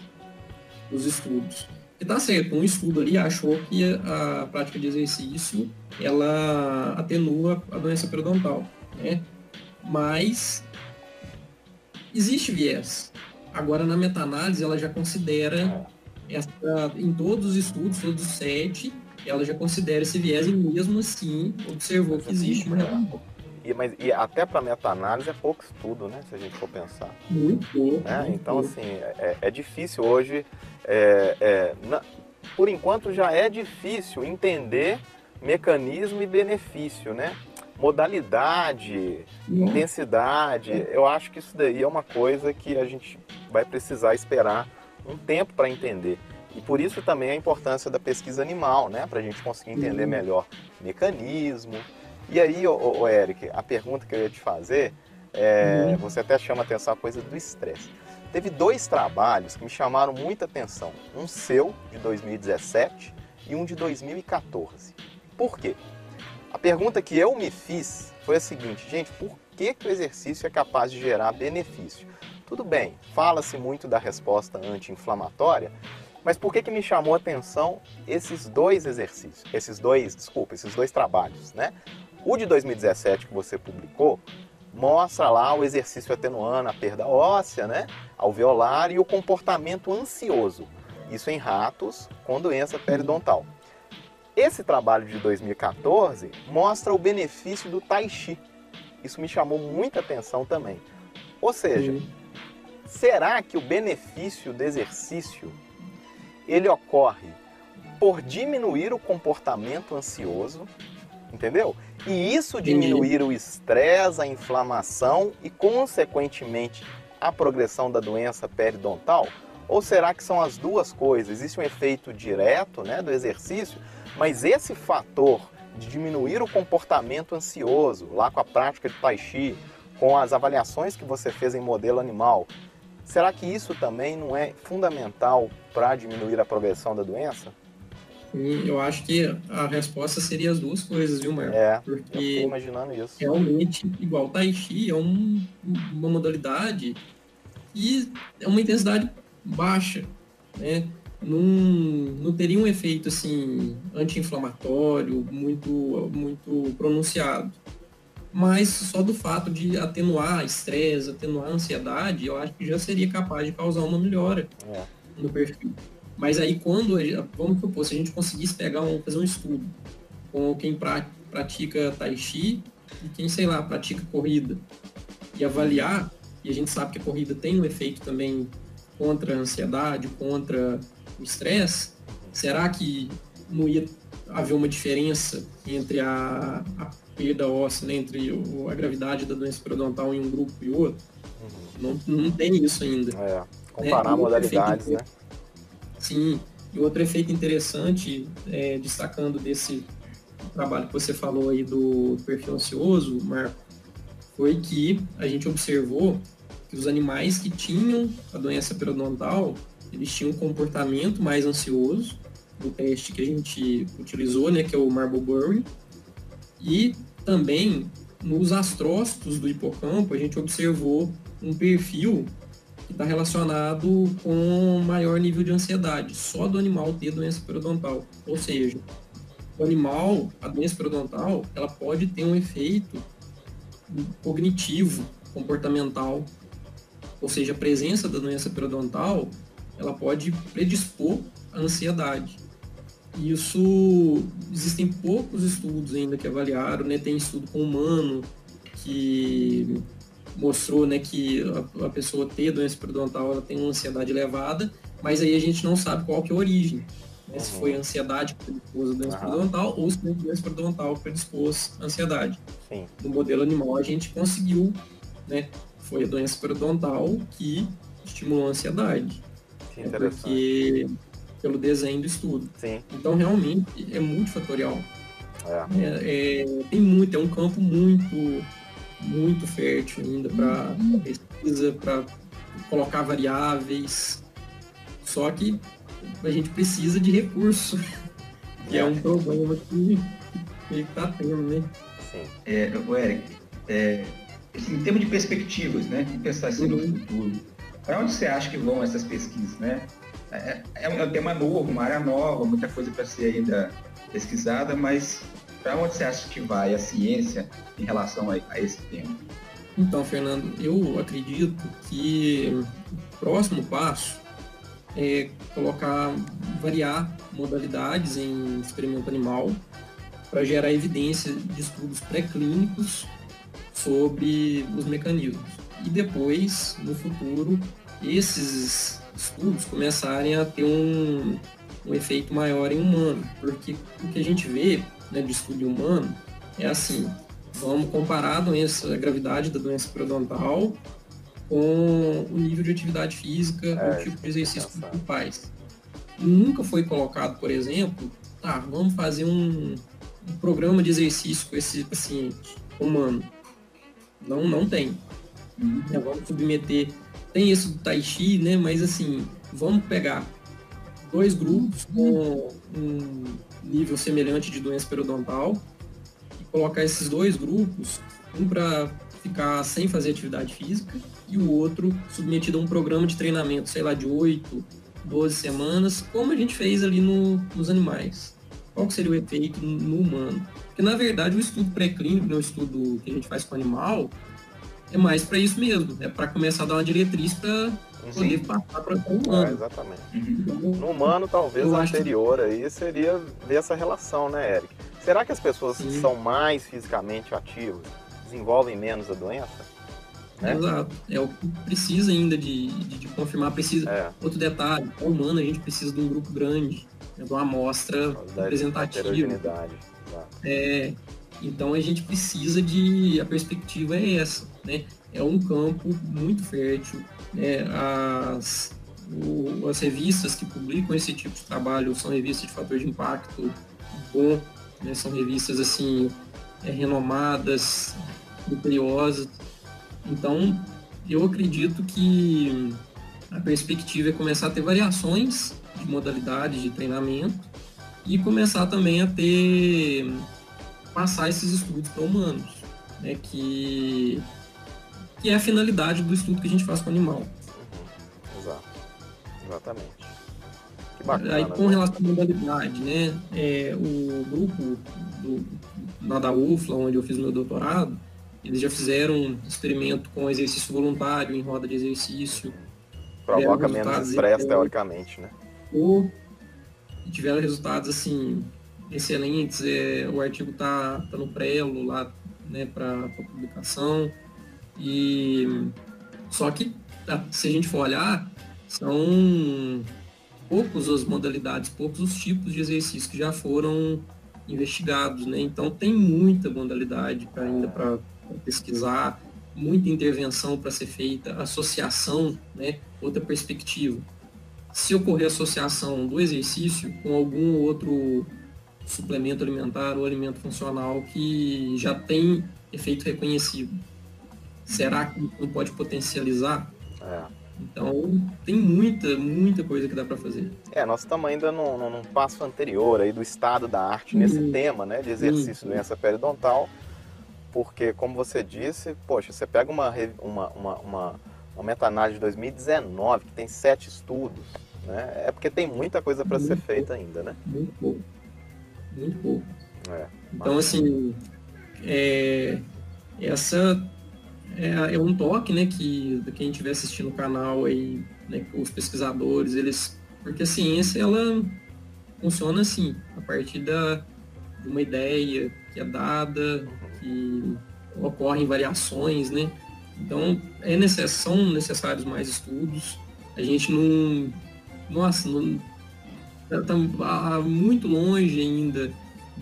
dos estudos. E tá certo, um estudo ali achou que a prática de exercício ela atenua a doença periodontal né? Mas existe viés. Agora, na meta-análise, ela já considera, essa, em todos os estudos, todos os sete, ela já considera esse viés e mesmo assim observou que existe uma relação. E, mas, e até para meta-análise é pouco estudo, né? Se a gente for pensar. Muito pouco. É, muito então, pouco. assim, é, é, difícil hoje. É, é, na, por enquanto, já é difícil entender mecanismo e benefício, né? Modalidade, uhum. intensidade. Eu acho que isso daí é uma coisa que a gente vai precisar esperar um tempo para entender. E por isso também a importância da pesquisa animal, né? Para a gente conseguir entender uhum. melhor mecanismo. E aí, ô, ô, Eric, a pergunta que eu ia te fazer, é, uhum. você até chama atenção a coisa do estresse. Teve dois trabalhos que me chamaram muita atenção. Um seu, de 2017, e um de 2014. Por quê? A pergunta que eu me fiz foi a seguinte, gente, por que, que o exercício é capaz de gerar benefício? Tudo bem, fala-se muito da resposta anti-inflamatória, mas por que, que me chamou a atenção esses dois exercícios, esses dois, desculpa, esses dois trabalhos, né? O de 2017 que você publicou mostra lá o exercício atenuando a perda óssea, né? Alveolar e o comportamento ansioso. Isso em ratos com doença periodontal. Esse trabalho de 2014 mostra o benefício do Tai Chi. Isso me chamou muita atenção também. Ou seja, Sim. será que o benefício do exercício ele ocorre por diminuir o comportamento ansioso, entendeu? E isso diminuir o estresse, a inflamação e, consequentemente, a progressão da doença periodontal? Ou será que são as duas coisas? Existe um efeito direto né, do exercício, mas esse fator de diminuir o comportamento ansioso, lá com a prática de Tai Chi, com as avaliações que você fez em modelo animal, será que isso também não é fundamental para diminuir a progressão da doença? Eu acho que a resposta seria as duas coisas, viu, Marco? É, Porque eu imaginando isso. Realmente, igual Tai Chi, é um, uma modalidade e é uma intensidade baixa, né? Não, não teria um efeito assim anti-inflamatório muito muito pronunciado. Mas só do fato de atenuar estresse, atenuar ansiedade, eu acho que já seria capaz de causar uma melhora é. no perfil. Mas aí quando, vamos propor, se a gente conseguisse pegar um, fazer um estudo com quem pra, pratica tai chi e quem, sei lá, pratica corrida e avaliar, e a gente sabe que a corrida tem um efeito também contra a ansiedade, contra o estresse, será que não ia haver uma diferença entre a, a perda óssea, né, entre o, a gravidade da doença periodontal em um grupo e outro? Uhum. Não, não tem isso ainda. É, comparar é, modalidades, né? Sim, e outro efeito interessante, é, destacando desse trabalho que você falou aí do perfil ansioso, Marco, foi que a gente observou que os animais que tinham a doença periodontal, eles tinham um comportamento mais ansioso, no teste que a gente utilizou, né, que é o Marble e também nos astrócitos do hipocampo a gente observou um perfil que está relacionado com maior nível de ansiedade, só do animal ter doença periodontal. Ou seja, o animal, a doença periodontal, ela pode ter um efeito cognitivo, comportamental, ou seja, a presença da doença periodontal, ela pode predispor à ansiedade. Isso, existem poucos estudos ainda que avaliaram, né? Tem estudo com humano que mostrou né, que a, a, pessoa ter doença periodontal ela tem uma ansiedade elevada, mas aí a gente não sabe qual que é a origem. Né, uhum. Se foi ansiedade que predispôs a doença uhum. periodontal ou se foi doença periodontal que predispôs a ansiedade. Sim. No modelo animal a gente conseguiu, né, foi a doença periodontal que estimulou a ansiedade. Que é porque pelo desenho do estudo. Sim. Então realmente é multifatorial. É. É, é, tem muito, é um campo muito muito fértil ainda para pesquisa, para colocar variáveis. Só que a gente precisa de recurso, que é um problema que ele está tendo, né? Sim. É, o Eric, é, assim, em termos de perspectivas, né? Pensar assim no uhum. futuro. Para onde você acha que vão essas pesquisas, né? É, é um tema novo, uma área nova, muita coisa para ser ainda pesquisada, mas para onde você acha que vai a ciência em relação a, a esse tema? Então, Fernando, eu acredito que o próximo passo é colocar, variar modalidades em experimento animal para gerar evidência de estudos pré-clínicos sobre os mecanismos. E depois, no futuro, esses estudos começarem a ter um, um efeito maior em humano, porque o que a gente vê né, de estudo humano é assim, vamos comparar a doença, a gravidade da doença periodontal com o nível de atividade física, é, o tipo de exercício que o faz. nunca foi colocado, por exemplo, tá, vamos fazer um, um programa de exercício com esse paciente humano. Não, não tem. Uhum. É, vamos submeter. Tem isso do Tai Chi, né? Mas assim, vamos pegar dois grupos com um nível semelhante de doença periodontal e colocar esses dois grupos, um para ficar sem fazer atividade física e o outro submetido a um programa de treinamento, sei lá, de 8, 12 semanas, como a gente fez ali no, nos animais. Qual seria o efeito no humano? Porque, na verdade, o estudo pré-clínico, né, o estudo que a gente faz com o animal, é mais para isso mesmo, é para começar a dar uma diretriz para poder passar para o humano. É, exatamente. Uhum. No humano, talvez a anterior que... aí seria ver essa relação, né, Eric? Será que as pessoas Sim. que são mais fisicamente ativas desenvolvem menos a doença? Né? Exato. É o que precisa ainda de, de, de confirmar. Precisa. É. Outro detalhe, o humano a gente precisa de um grupo grande, né, de uma amostra representativa. É, então a gente precisa de. A perspectiva é essa, né? É um campo muito fértil. Né? As, o, as revistas que publicam esse tipo de trabalho são revistas de fator de impacto bom, né? são revistas assim é, renomadas, criteriosas. Então, eu acredito que a perspectiva é começar a ter variações de modalidade de treinamento e começar também a ter passar esses estudos para humanos, né, que, que é a finalidade do estudo que a gente faz com o animal. Uhum. Exato. Exatamente. Que bacana. Aí com né? relação à modalidade, né, é, o grupo do, lá da UFLA, onde eu fiz meu doutorado, eles já fizeram um experimento com exercício voluntário em roda de exercício. Provoca menos estresse, teoricamente, né? Ou tiveram resultados, assim, excelentes. É, o artigo tá, tá no prelo lá, né, para publicação. E só que tá, se a gente for olhar, são poucos as modalidades, poucos os tipos de exercícios que já foram investigados, né? Então tem muita modalidade para ainda para pesquisar, muita intervenção para ser feita, associação, né? Outra perspectiva. Se ocorrer associação do exercício com algum outro suplemento alimentar ou alimento funcional que já tem efeito reconhecido, será que não pode potencializar? É. Então, tem muita, muita coisa que dá para fazer. É, nós estamos ainda num, num, passo anterior aí do estado da arte nesse uhum. tema, né, de exercício uhum. doença periodontal, porque, como você disse, poxa, você pega uma, uma, uma, uma, uma meta-análise de 2019, que tem sete estudos, né, é porque tem muita coisa para ser feita ainda, né? Muito pouco. Muito pouco. É, então, assim, é, essa é, é um toque, né, que quem estiver assistindo o canal aí, né, os pesquisadores, eles, porque a ciência ela funciona assim, a partir da de uma ideia que é dada, que ocorrem variações, né? Então, é necess, são necessários mais estudos. A gente não, nossa, não está muito longe ainda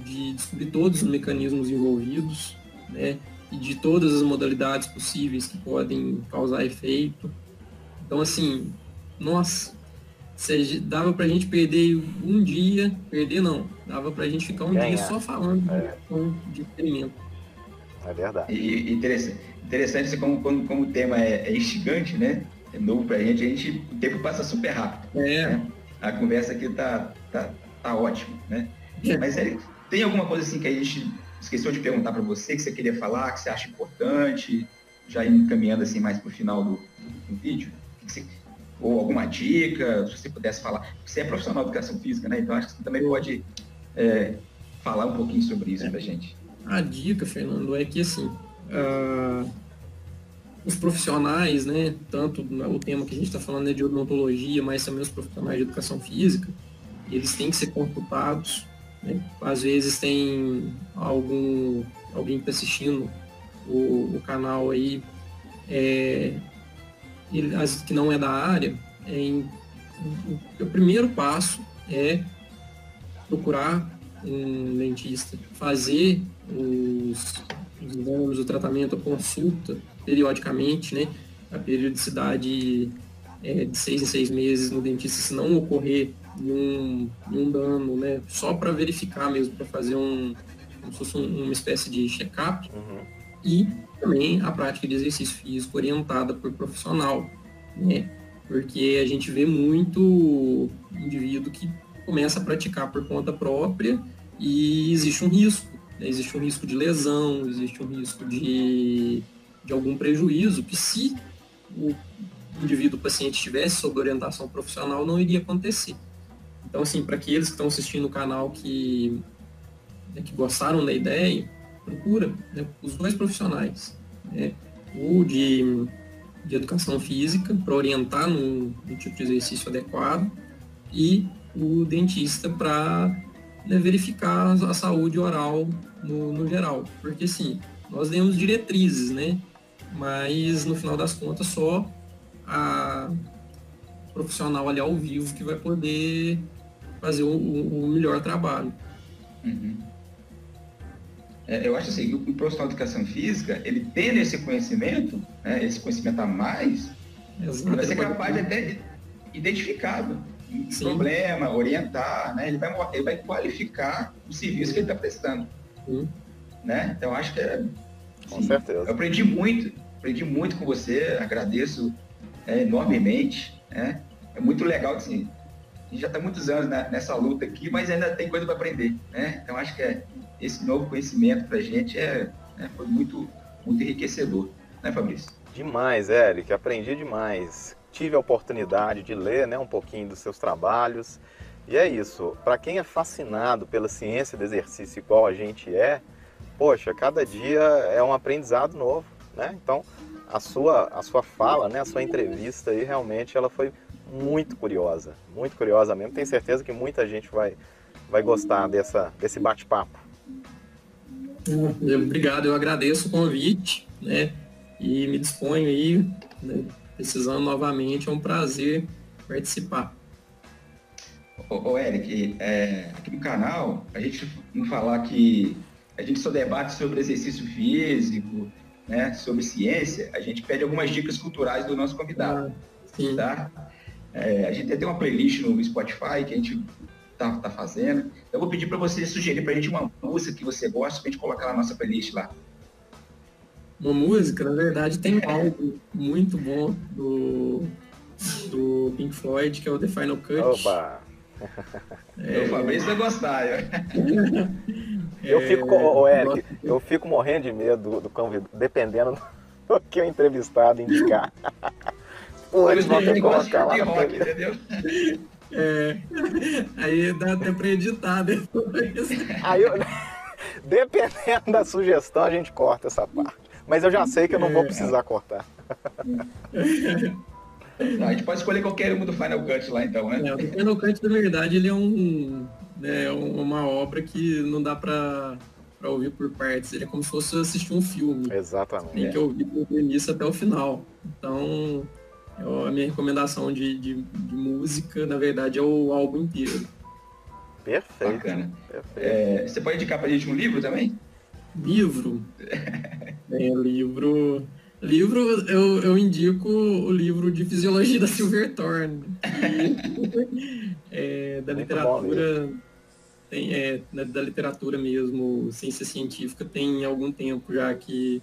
de descobrir todos os mecanismos envolvidos, né? e de todas as modalidades possíveis que podem causar efeito. Então, assim, nossa, dava para a gente perder um dia, perder não, dava para a gente ficar um Ganhar. dia só falando é. de experimento. É verdade. E, interessante, interessante como, como, como o tema é, é instigante, né? É novo para a gente, a gente, o tempo passa super rápido. É. Né? A conversa aqui tá, tá, tá ótima, né? É. Mas é, tem alguma coisa assim que a gente esqueceu de perguntar para você que você queria falar, que você acha importante, já indo caminhando assim mais para o final do, do vídeo? Você, ou alguma dica, se você pudesse falar. Você é profissional de educação física, né? Então acho que você também pode é, falar um pouquinho sobre isso é. para gente. A dica, Fernando, é que assim, uh, os profissionais, né, tanto o tema que a gente está falando é de odontologia, mas também os profissionais de educação física, eles têm que ser consultados né? Às vezes tem algum alguém que está assistindo o, o, canal aí é, ele, as, que não é da área, é em, o, o primeiro passo é procurar um dentista, fazer os, os exames, o tratamento, a consulta periodicamente, né? A periodicidade é de seis em seis meses no dentista, se não ocorrer e um, um dano, né? Só para verificar mesmo, para fazer um, como se fosse um, uma espécie de check-up. Uhum. E também a prática de exercício físico orientada por profissional, né? Porque a gente vê muito indivíduo que começa a praticar por conta própria e existe um risco. Né? Existe um risco de lesão, existe um risco de, de algum prejuízo que se o indivíduo o paciente estivesse sob orientação profissional não iria acontecer. Então, assim, para aqueles que estão assistindo o canal que, né, que gostaram da ideia, procura né, os dois profissionais. Né, o de, de educação física, para orientar no, no, tipo de exercício adequado, e o dentista para né, verificar a saúde oral no, no geral. Porque, assim, nós demos diretrizes, né? Mas no final das contas só a profissional ali ao vivo que vai poder fazer o, o melhor trabalho. Uhum. É, eu acho assim, o, profissional de educação física, ele tendo esse conhecimento, né, esse conhecimento a mais, Exato. ele vai ser capaz de até identificar o problema, orientar, né? ele, vai, ele vai qualificar o serviço que ele está prestando. Sim. Né? Então acho que é. Com certeza. Eu aprendi muito, aprendi muito com você, agradeço é, enormemente. Né? É muito legal assim, a gente já está muitos anos né, nessa luta aqui, mas ainda tem coisa para aprender. Né? Então acho que é, esse novo conhecimento para a gente é, é, foi muito, muito enriquecedor, né, Fabrício? Demais, Eric, aprendi demais. Tive a oportunidade de ler né, um pouquinho dos seus trabalhos. E é isso, para quem é fascinado pela ciência do exercício igual a gente é, poxa, cada dia é um aprendizado novo, né? Então, a sua, a sua fala, né, a sua entrevista aí, realmente ela foi muito curiosa, muito curiosa mesmo. Tenho certeza que muita gente vai, vai gostar dessa, desse bate-papo. Obrigado, eu agradeço o convite, né? E me disponho aí, né, precisando novamente, é um prazer participar. Ô, ô Eric, é, aqui no canal, a gente não falar que a gente só debate sobre exercício físico, né, sobre ciência, a gente pede algumas dicas culturais do nosso convidado. Ah, sim. Tá? É, a gente tem uma playlist no Spotify que a gente tá, tá fazendo. Eu vou pedir para você sugerir para a gente uma música que você gosta para a gente colocar na nossa playlist lá. Uma música, na verdade, tem um álbum muito bom do, do Pink Floyd, que é o The Final Cut. Oba! É... O Fabrício vai gostar. Eu, é... fico, oh, Eric, eu fico morrendo de medo do, do convidado, dependendo do que o entrevistado indicar. Pô, eles vão ter que colocar lá. Rock, entendeu? É, aí dá até pra editar depois. Aí eu, dependendo da sugestão, a gente corta essa parte. Mas eu já sei que eu não vou é. precisar cortar. Não, a gente pode escolher qualquer uma do Final Cut lá, então, né? É, o Final Cut, na verdade, ele é um, né, uma obra que não dá pra, pra ouvir por partes. Ele é como se fosse assistir um filme. Exatamente. Tem que ouvir do início até o final. Então, a minha recomendação de, de, de, música, na verdade, é o álbum inteiro. Perfeito. Bacana. Perfeito. É, você pode indicar pra gente um livro também? Livro? é, livro... Livro, eu, eu indico o livro de Fisiologia da Silverthorne. é, da Muito literatura... Tem, é, da literatura mesmo, ciência científica, tem algum tempo já que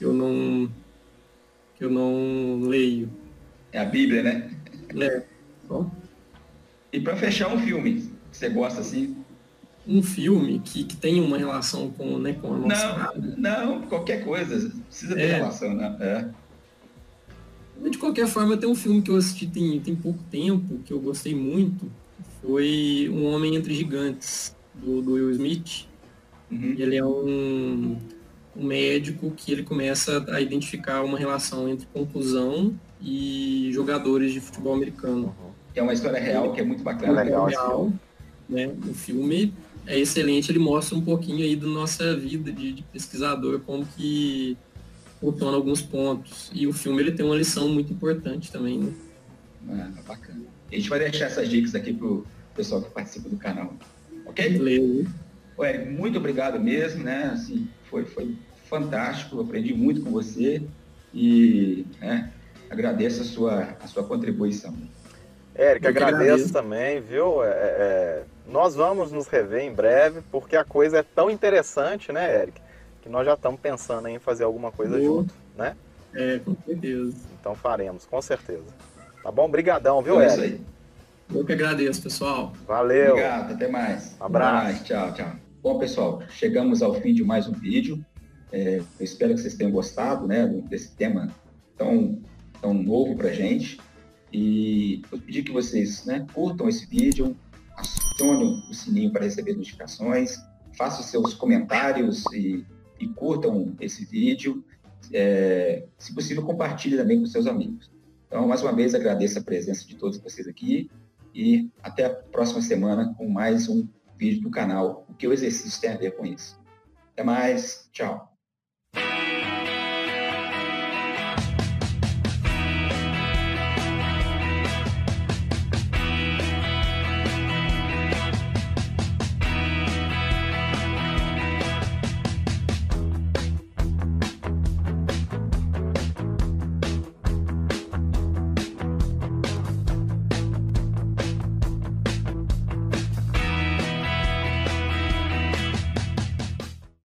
eu não que eu não leio. É a Bíblia, né? É. Bom. E para fechar um filme, que você gosta assim? Um filme que, que tem uma relação com, né, com a nossa Não, não qualquer coisa. Precisa ter é. relação, né? É. De qualquer forma, tem um filme que eu assisti tem, tem pouco tempo, que eu gostei muito. Foi Um Homem Entre Gigantes, do, do Will Smith. Uhum. Ele é um um médico que ele começa a identificar uma relação entre conclusão e jogadores de futebol americano. Que é uma história real, que é muito bacana. É legal, real, né? O filme é excelente, ele mostra um pouquinho aí da nossa vida de, de pesquisador, como que funciona alguns pontos. E o filme ele tem uma lição muito importante também, né? Ah, bacana. A gente vai deixar essas dicas aqui pro pessoal que participa do canal. Ok? Beleza. Ué, muito obrigado mesmo, né? Assim, foi, foi fantástico, aprendi muito com você e né, agradeço a sua, a sua contribuição. Érica, agradeço, agradeço, também, viu? É, é, nós vamos nos rever em breve, porque a coisa é tão interessante, né, Érica, que nós já estamos pensando em fazer alguma coisa Boa. junto, né? É, com certeza. Então faremos, com certeza. Tá bom? Obrigadão, viu, então, Érica? Eu que agradeço, pessoal. Valeu. Obrigado, até mais. Um abraço. Mais. Tchau, tchau. Bom, pessoal, chegamos ao fim de mais um vídeo. É, eu espero que vocês tenham gostado né, desse tema tão, tão novo para gente. E vou pedir que vocês né, curtam esse vídeo, acionem o sininho para receber notificações, façam seus comentários e, e curtam esse vídeo. É, se possível, compartilhe também com seus amigos. Então, mais uma vez, agradeço a presença de todos vocês aqui e até a próxima semana com mais um vídeo do canal O que o exercício tem a ver com isso. Até mais, tchau.